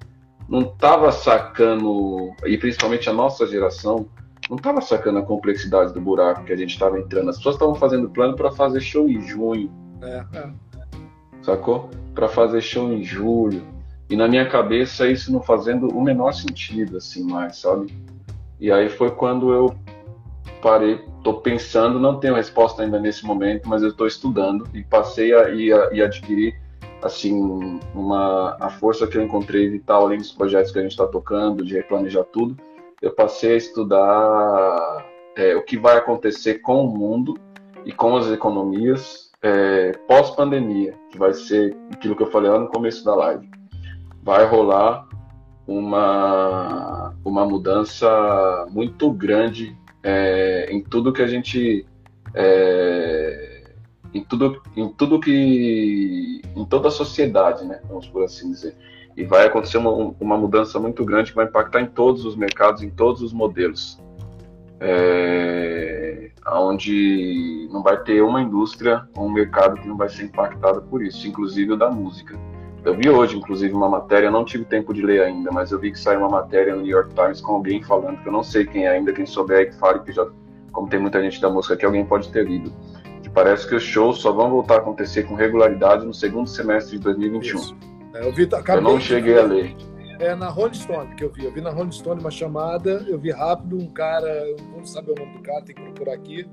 não estava sacando, e principalmente a nossa geração, não estava sacando a complexidade do buraco que a gente estava entrando. As pessoas estavam fazendo plano para fazer show em junho. É, é. Sacou? Para fazer show em julho. E na minha cabeça isso não fazendo o menor sentido, assim, mais, sabe? E aí foi quando eu parei, tô pensando, não tenho resposta ainda nesse momento, mas eu estou estudando e passei a, a, a adquirir assim, uma, a força que eu encontrei vital, além dos projetos que a gente está tocando, de replanejar tudo, eu passei a estudar é, o que vai acontecer com o mundo e com as economias é, pós-pandemia, que vai ser aquilo que eu falei lá no começo da live. Vai rolar uma, uma mudança muito grande é, em tudo que a gente é, em tudo, em tudo que, em toda a sociedade, né? Vamos por assim dizer. E vai acontecer uma, uma mudança muito grande que vai impactar em todos os mercados, em todos os modelos. É, onde não vai ter uma indústria ou um mercado que não vai ser impactado por isso, inclusive o da música. Eu vi hoje, inclusive, uma matéria, não tive tempo de ler ainda, mas eu vi que saiu uma matéria no New York Times com alguém falando, que eu não sei quem é ainda, quem souber aí que fale, que já, como tem muita gente da música aqui, alguém pode ter lido Parece que os shows só vão voltar a acontecer com regularidade no segundo semestre de 2021. É, eu, vi, eu não cheguei a ler. É na Rolling Stone que eu vi. Eu vi na Rolling Stone uma chamada, eu vi rápido um cara, eu não sabe o nome do cara, tem que procurar aqui.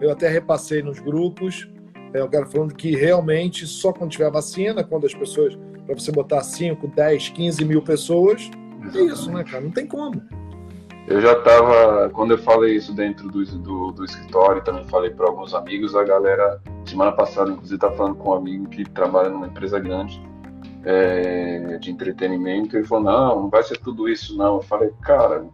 Eu até repassei nos grupos. É, o cara falando que realmente só quando tiver vacina, quando as pessoas, para você botar 5, 10, 15 mil pessoas, é isso, né, cara? Não tem como. Eu já estava, quando eu falei isso dentro do, do, do escritório, também falei para alguns amigos, a galera, semana passada, inclusive, está falando com um amigo que trabalha numa empresa grande é, de entretenimento, e ele falou: não, não vai ser tudo isso, não. Eu falei, cara,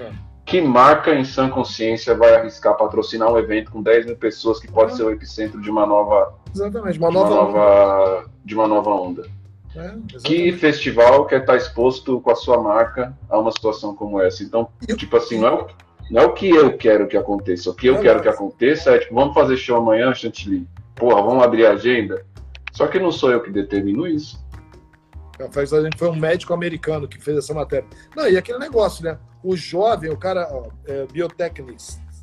é. que marca em sã consciência vai arriscar patrocinar um evento com 10 mil pessoas que pode é. ser o epicentro de uma nova. Exatamente, uma, nova, uma nova, de uma nova onda? É, que festival quer estar exposto com a sua marca a uma situação como essa? Então, tipo assim, não é, o, não é o que eu quero que aconteça. O que eu é quero que aconteça é, tipo, vamos fazer show amanhã, Chantilly. Porra, vamos abrir a agenda. Só que não sou eu que determino isso. A gente foi um médico americano que fez essa matéria. Não, e aquele negócio, né? O jovem, o cara, ó, é,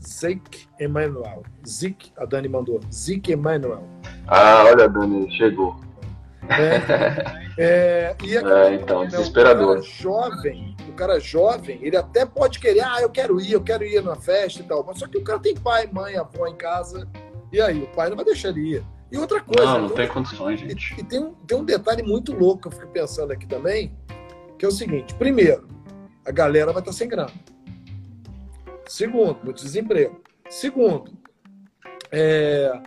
Zeke Emanuel. Zeke, a Dani mandou. Zeke Emanuel. Ah, olha, Dani, chegou. É, é, e é, então, né, desesperador. O cara jovem, o cara jovem, ele até pode querer, ah, eu quero ir, eu quero ir na festa e tal. Mas só que o cara tem pai, mãe, avó em casa. E aí, o pai não vai deixar ele ir. E outra coisa. Não, não tem condições, gente. E, e, tem, um, tem um detalhe muito louco que eu fico pensando aqui também, que é o seguinte: primeiro, a galera vai estar sem grana. Segundo, muito desemprego. Segundo, é,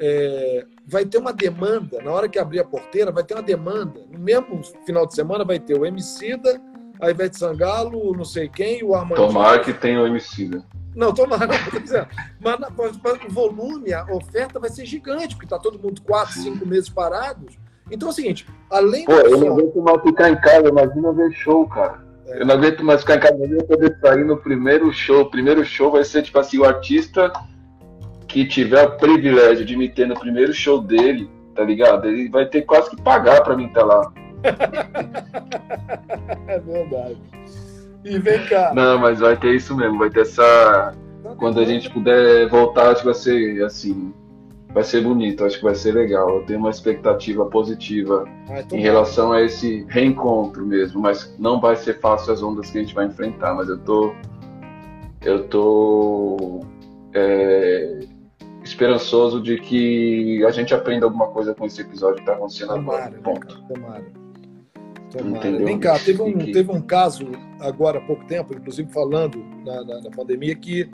é, vai ter uma demanda, na hora que abrir a porteira, vai ter uma demanda. No mesmo final de semana vai ter o Emicida, a Ivete Sangalo, não sei quem, o Armandinho. Tomara que tenha o Emicida. Não, tomara, não, dizendo. Mas na, o volume, a oferta vai ser gigante, porque está todo mundo quatro, cinco meses parados. Então é o seguinte, além Pô, eu não aguento mais ficar em casa, imagina ver show, cara. É. Eu não aguento mais ficar em casa, eu poder sair no primeiro show. O primeiro show vai ser, tipo assim, o artista que tiver o privilégio de me ter no primeiro show dele, tá ligado? Ele vai ter quase que pagar pra mim estar tá lá. é verdade. E vem cá. Não, mas vai ter isso mesmo, vai ter essa. Quando a gente puder voltar, acho que vai ser assim. Vai ser bonito, acho que vai ser legal. Eu tenho uma expectativa positiva ah, então em relação a esse reencontro mesmo, mas não vai ser fácil as ondas que a gente vai enfrentar, mas eu tô. Eu tô. É, esperançoso de que a gente aprenda alguma coisa com esse episódio que está acontecendo tomara, agora. Ponto. Tomara. tomara. Vem cá, teve um, teve um caso agora há pouco tempo, inclusive falando na, na, na, pandemia, que,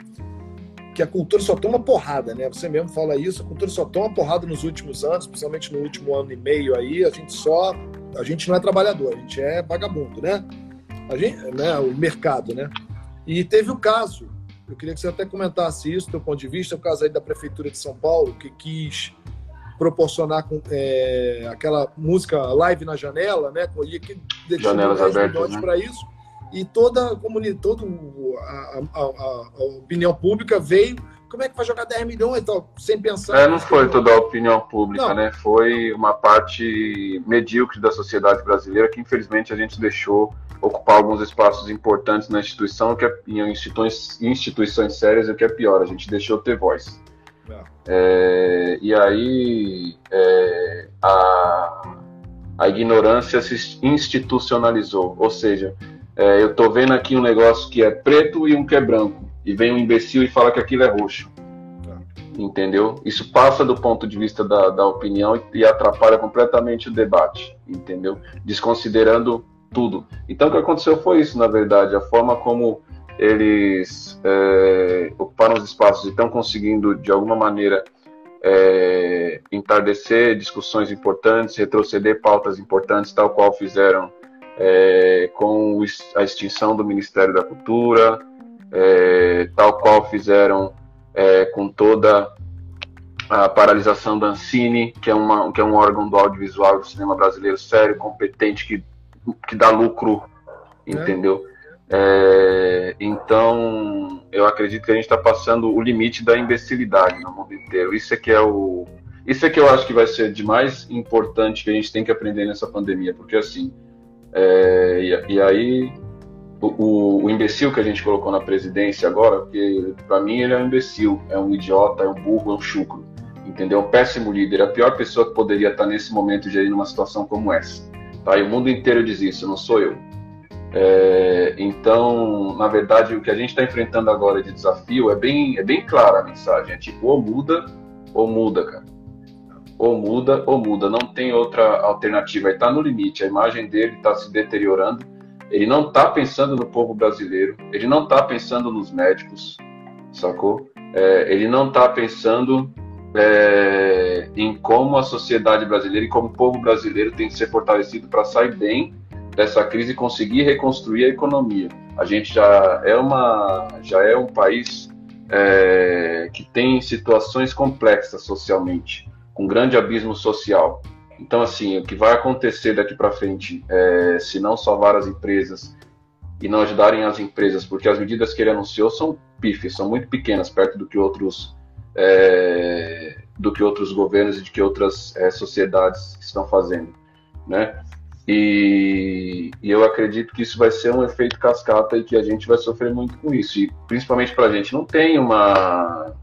que a cultura só toma porrada, né? Você mesmo fala isso, a cultura só toma porrada nos últimos anos, principalmente no último ano e meio aí, a gente só. A gente não é trabalhador, a gente é vagabundo, né? A gente, né? O mercado, né? E teve o caso eu queria que você até comentasse isso, do ponto de vista, o caso aí da Prefeitura de São Paulo, que quis proporcionar com, é, aquela música live na janela, né? E que Janelas abertas, né? para isso. E toda a comunidade, toda a, a, a, opinião pública veio. Como é que vai jogar 10 milhões então, sem pensar? É, não foi toda a opinião pública, não. né? Foi uma parte medíocre da sociedade brasileira que infelizmente a gente deixou ocupar alguns espaços importantes na instituição, que é, em instituições, instituições sérias, o que é pior, a gente deixou ter voz. É, é e aí é, a, a ignorância se institucionalizou, ou seja, é, eu estou vendo aqui um negócio que é preto e um que é branco, e vem um imbecil e fala que aquilo é roxo. É. Entendeu? Isso passa do ponto de vista da, da opinião e, e atrapalha completamente o debate, entendeu? Desconsiderando tudo. Então, o que aconteceu foi isso, na verdade, a forma como eles é, ocuparam os espaços e estão conseguindo, de alguma maneira, é, entardecer discussões importantes, retroceder pautas importantes, tal qual fizeram é, com a extinção do Ministério da Cultura, é, tal qual fizeram é, com toda a paralisação da Ancine, que é, uma, que é um órgão do audiovisual do cinema brasileiro sério, competente, que que dá lucro, é. entendeu? É, então, eu acredito que a gente está passando o limite da imbecilidade no mundo inteiro. Isso é que é o, isso é que eu acho que vai ser de mais importante que a gente tem que aprender nessa pandemia, porque assim, é, e, e, aí o, o, imbecil que a gente colocou na presidência agora, porque para mim ele é um imbecil, é um idiota, é um burro, é um chucro, entendeu? Um péssimo líder, a pior pessoa que poderia estar nesse momento gerindo uma situação como essa. Tá? E o mundo inteiro diz isso, não sou eu. É, então, na verdade, o que a gente está enfrentando agora de desafio é bem, é bem clara a mensagem. É tipo, ou muda, ou muda, cara. Ou muda, ou muda. Não tem outra alternativa. Ele está no limite. A imagem dele está se deteriorando. Ele não está pensando no povo brasileiro. Ele não está pensando nos médicos, sacou? É, ele não está pensando é, em como a sociedade brasileira e como o povo brasileiro tem que ser fortalecido para sair bem dessa crise e conseguir reconstruir a economia. A gente já é uma já é um país é, que tem situações complexas socialmente, com grande abismo social. Então, assim, o que vai acontecer daqui para frente, é, se não salvar as empresas e não ajudarem as empresas, porque as medidas que ele anunciou são pífias, são muito pequenas perto do que outros é, do que outros governos e de que outras é, sociedades estão fazendo, né? E, e, eu acredito que isso vai ser um efeito cascata e que a gente vai sofrer muito com isso. E principalmente para a gente não tem uma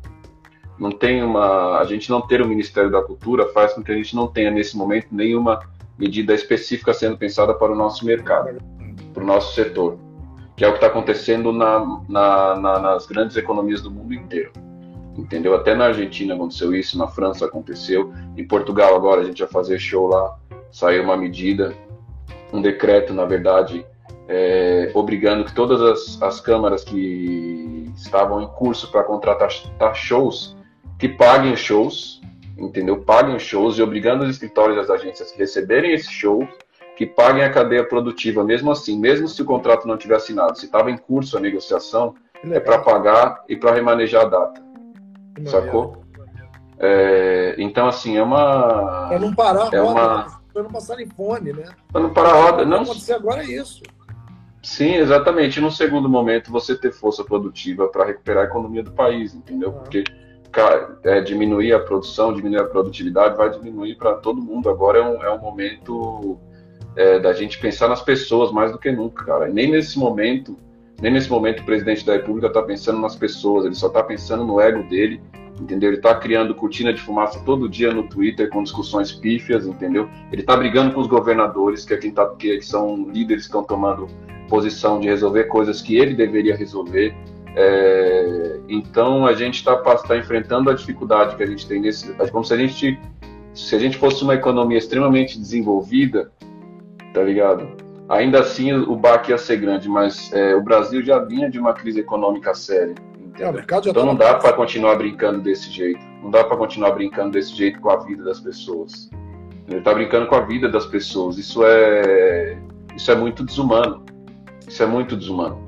não tem uma a gente não ter o Ministério da Cultura faz com que a gente não tenha nesse momento nenhuma medida específica sendo pensada para o nosso mercado, para o nosso setor, que é o que está acontecendo na, na, na, nas grandes economias do mundo inteiro entendeu? Até na Argentina aconteceu isso, na França aconteceu, em Portugal agora a gente vai fazer show lá, saiu uma medida, um decreto, na verdade, é, obrigando que todas as, as câmaras que estavam em curso para contratar shows, que paguem os shows, entendeu? Paguem os shows e obrigando os escritórios e as agências que receberem esse show que paguem a cadeia produtiva, mesmo assim, mesmo se o contrato não tiver assinado, se estava em curso a negociação, é para pagar e para remanejar a data. Sacou? É, então, assim, é uma. Para não parar é uma... para não passar em fone, né? Para não parar a roda. Não acontecer agora é isso. Sim, exatamente. No segundo momento, você ter força produtiva para recuperar a economia do país, entendeu? Ah. Porque é, diminuir a produção, diminuir a produtividade, vai diminuir para todo mundo. Agora é um, é um momento é, da gente pensar nas pessoas mais do que nunca, cara. E nem nesse momento, nem nesse momento o presidente da República está pensando nas pessoas, ele só está pensando no ego dele, entendeu? Ele está criando cortina de fumaça todo dia no Twitter com discussões pífias, entendeu? Ele está brigando com os governadores, que, é quem tá, que são líderes que estão tomando posição de resolver coisas que ele deveria resolver. É, então a gente está tá enfrentando a dificuldade que a gente tem nesse, como se a gente se a gente fosse uma economia extremamente desenvolvida, tá ligado? Ainda assim, o baque ia ser grande, mas é, o Brasil já vinha de uma crise econômica séria. É, então não dá para continuar brincando desse jeito. Não dá para continuar brincando desse jeito com a vida das pessoas. Ele está brincando com a vida das pessoas. Isso é isso é muito desumano. Isso é muito desumano,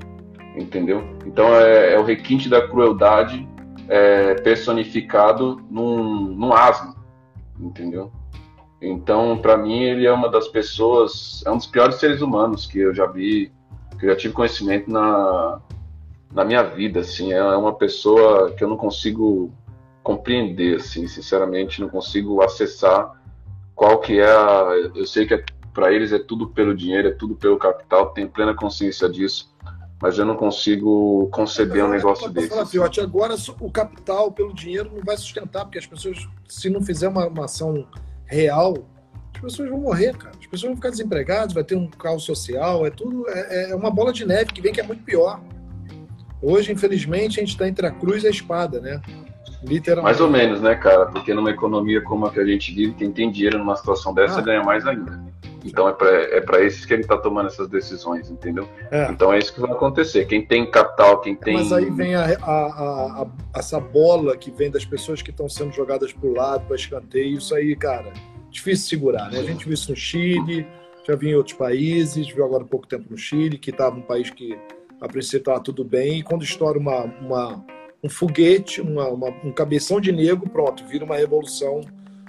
entendeu? Então é, é o requinte da crueldade é, personificado num, num asno, entendeu? Então, para mim, ele é uma das pessoas, é um dos piores seres humanos que eu já vi, que eu já tive conhecimento na, na minha vida, assim. É uma pessoa que eu não consigo compreender, assim, sinceramente, não consigo acessar qual que é a... Eu sei que é, para eles é tudo pelo dinheiro, é tudo pelo capital, tenho plena consciência disso, mas eu não consigo conceber um negócio desse. Falar, Fiote, agora o capital pelo dinheiro não vai sustentar, porque as pessoas, se não fizer uma, uma ação real, as pessoas vão morrer, cara. As pessoas vão ficar desempregadas, vai ter um caos social, é tudo. É, é uma bola de neve que vem que é muito pior. Hoje, infelizmente, a gente está entre a cruz e a espada, né? Literalmente. Mais ou menos, né, cara? Porque numa economia como a que a gente vive, quem tem dinheiro numa situação dessa ah. ganha mais ainda. Então é para é pra esses que ele está tomando essas decisões, entendeu? É. Então é isso que vai acontecer. Quem tem capital, quem tem. Mas aí vem a, a, a, essa bola que vem das pessoas que estão sendo jogadas para o lado, para escanteio. Isso aí, cara, difícil segurar, né? A gente viu isso no Chile, já vi em outros países, viu agora há pouco tempo no Chile, que estava um país que a princípio estava tudo bem, e quando estoura uma, uma um foguete, uma, uma, um cabeção de negro, pronto, vira uma revolução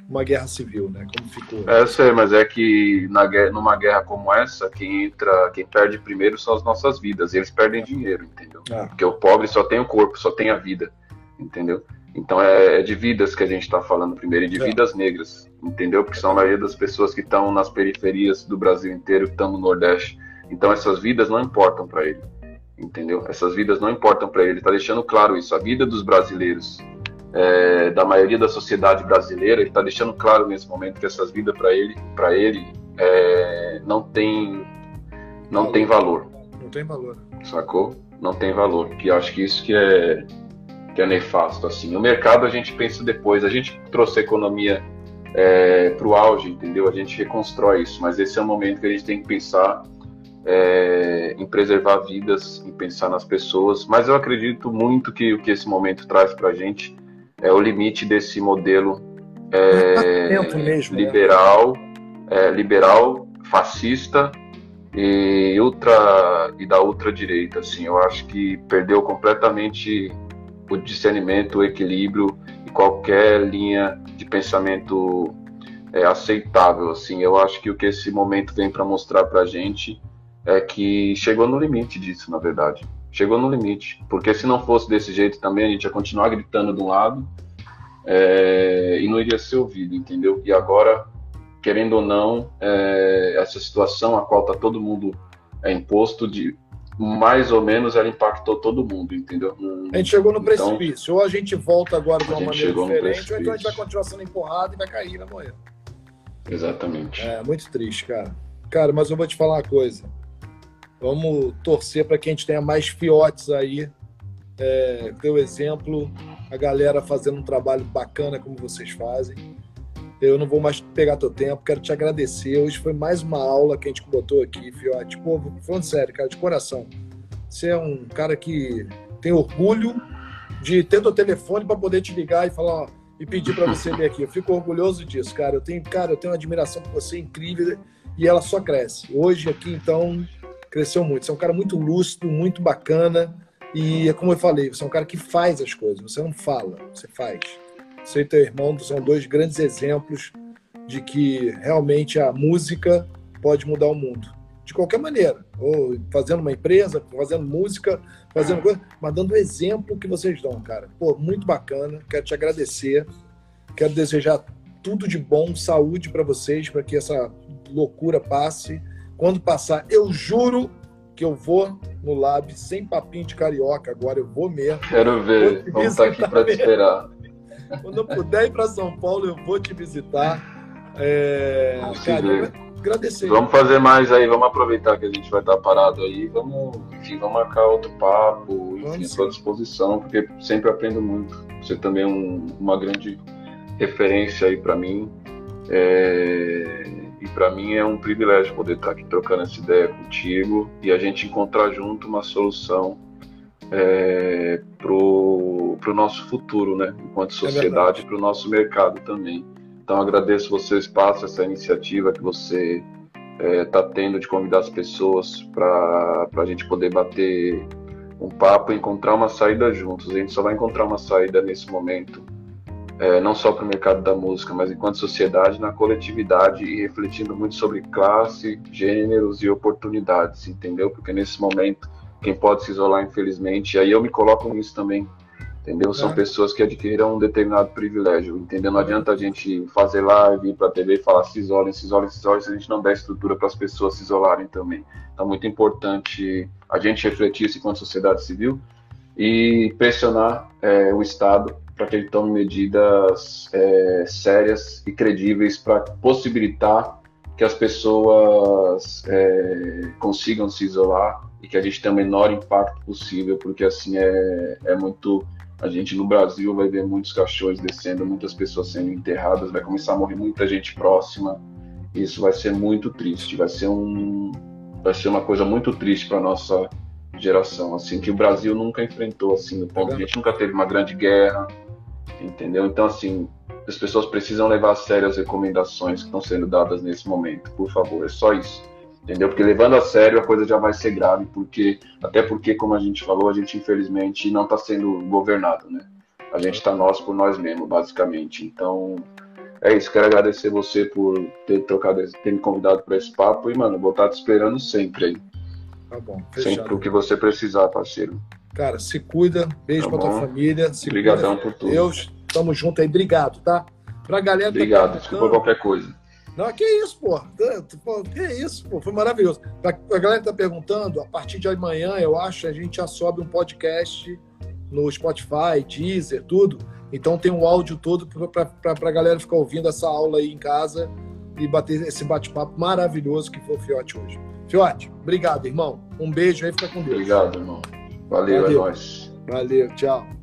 uma guerra civil, né? Como ficou. É, eu sei, mas é que na guerra, numa guerra como essa, quem entra, quem perde primeiro são as nossas vidas. E eles perdem dinheiro, entendeu? Ah. Porque o pobre só tem o corpo, só tem a vida, entendeu? Então é, é de vidas que a gente está falando primeiro, e de é. vidas negras, entendeu? Porque são a maioria das pessoas que estão nas periferias do Brasil inteiro, que estão no Nordeste. Então essas vidas não importam para ele, entendeu? Essas vidas não importam para ele. Ele está deixando claro isso. A vida dos brasileiros é, da maioria da sociedade brasileira, ele está deixando claro nesse momento que essas vidas para ele, para ele é, não tem não valor. tem valor. Não tem valor. Sacou? Não tem valor. Que acho que isso que é que é nefasto assim. O mercado a gente pensa depois. A gente trouxe a economia é, para o auge, entendeu? A gente reconstrói isso. Mas esse é o momento que a gente tem que pensar é, em preservar vidas, em pensar nas pessoas. Mas eu acredito muito que o que esse momento traz para a gente é o limite desse modelo é, mesmo, né? liberal, é, liberal, fascista e ultra e da ultradireita. Assim, eu acho que perdeu completamente o discernimento, o equilíbrio e qualquer linha de pensamento é, aceitável. Assim, eu acho que o que esse momento vem para mostrar para a gente é que chegou no limite disso, na verdade chegou no limite. Porque se não fosse desse jeito também, a gente ia continuar gritando de um lado é, e não iria ser ouvido, entendeu? E agora, querendo ou não, é, essa situação a qual está todo mundo é imposto de mais ou menos ela impactou todo mundo, entendeu? A gente chegou no então, precipício. Ou a gente volta agora de uma maneira diferente, ou então a gente vai continuar sendo empurrado e vai cair, vai morrer. Exatamente. É muito triste, cara. Cara, mas eu vou te falar uma coisa. Vamos torcer para que a gente tenha mais fiotes aí. É, deu exemplo, a galera fazendo um trabalho bacana como vocês fazem. Eu não vou mais pegar teu tempo, quero te agradecer. Hoje foi mais uma aula que a gente botou aqui, Fiote. Pô, falando sério, cara, de coração. Você é um cara que tem orgulho de ter teu telefone para poder te ligar e falar: ó, e pedir para você ler aqui. Eu fico orgulhoso disso, cara. Eu tenho, cara, eu tenho uma admiração por você incrível e ela só cresce. Hoje aqui, então, cresceu muito. Você é um cara muito lúcido, muito bacana e é como eu falei, você é um cara que faz as coisas. Você não fala, você faz. Você e teu irmão são dois grandes exemplos de que realmente a música pode mudar o mundo. De qualquer maneira. Ou fazendo uma empresa, fazendo música, fazendo coisa, mas dando o exemplo que vocês dão, cara. Pô, muito bacana. Quero te agradecer. Quero desejar tudo de bom, saúde para vocês, para que essa loucura passe. Quando passar, eu juro que eu vou no Lab sem papinho de carioca. Agora eu vou mesmo. Quero ver. Vamos estar aqui para te esperar. Quando eu puder ir para São Paulo, eu vou te visitar. É, cara, agradecer. Vamos fazer mais aí, vamos aproveitar que a gente vai estar parado aí, vamos, enfim, vamos marcar outro papo, enfim, à sua disposição, porque sempre aprendo muito. Você também é um, uma grande referência aí para mim. É, e para mim é um privilégio poder estar aqui trocando essa ideia contigo e a gente encontrar junto uma solução é, para o nosso futuro, né? Enquanto é sociedade, é para o nosso mercado também. Então agradeço você o espaço, essa iniciativa que você está é, tá tendo de convidar as pessoas para a gente poder bater um papo e encontrar uma saída juntos. A gente só vai encontrar uma saída nesse momento, é, não só para o mercado da música, mas enquanto sociedade, na coletividade e refletindo muito sobre classe, gêneros e oportunidades, entendeu? Porque nesse momento, quem pode se isolar, infelizmente, e aí eu me coloco nisso também, entendeu? São é. pessoas que adquiriram um determinado privilégio, entendeu? Não adianta a gente fazer live, ir para a TV e falar se isolem, se isolem, se isolem, se a gente não der estrutura para as pessoas se isolarem também. Então, muito importante a gente refletir isso enquanto sociedade civil e pressionar é, o Estado para que ele tome medidas é, sérias e credíveis para possibilitar que as pessoas é, consigam se isolar e que a gente tenha o menor impacto possível, porque assim é, é muito a gente no Brasil vai ver muitos cachorros descendo, muitas pessoas sendo enterradas, vai começar a morrer muita gente próxima. Isso vai ser muito triste, vai ser um vai ser uma coisa muito triste para nossa geração, assim que o Brasil nunca enfrentou assim, no ponto, a gente nunca teve uma grande guerra, entendeu? Então assim, as pessoas precisam levar a sério as recomendações que estão sendo dadas nesse momento, por favor, é só isso entendeu? Porque levando a sério a coisa já vai ser grave, porque até porque, como a gente falou, a gente infelizmente não está sendo governado, né? A gente está nós por nós mesmos, basicamente. Então, é isso. Quero agradecer você por ter trocado, ter me convidado para esse papo e, mano, vou estar te esperando sempre aí. Tá bom. Fechado. Sempre o que você precisar, parceiro. Cara, se cuida. Beijo tá pra tua família. Se Obrigadão cuida. por tudo. Deus, tamo junto aí. Obrigado, tá? Pra galera. Tá Obrigado. Tá Desculpa qualquer coisa. Não, que isso, pô. Que isso, pô. Foi maravilhoso. A galera que tá perguntando, a partir de amanhã, eu acho, a gente já sobe um podcast no Spotify, Deezer, tudo. Então tem o áudio todo para a galera ficar ouvindo essa aula aí em casa e bater esse bate-papo maravilhoso que foi o Fiote hoje. Fiote, obrigado, irmão. Um beijo aí, fica com Deus. Obrigado, irmão. Valeu, Valeu. é nóis. Valeu, tchau.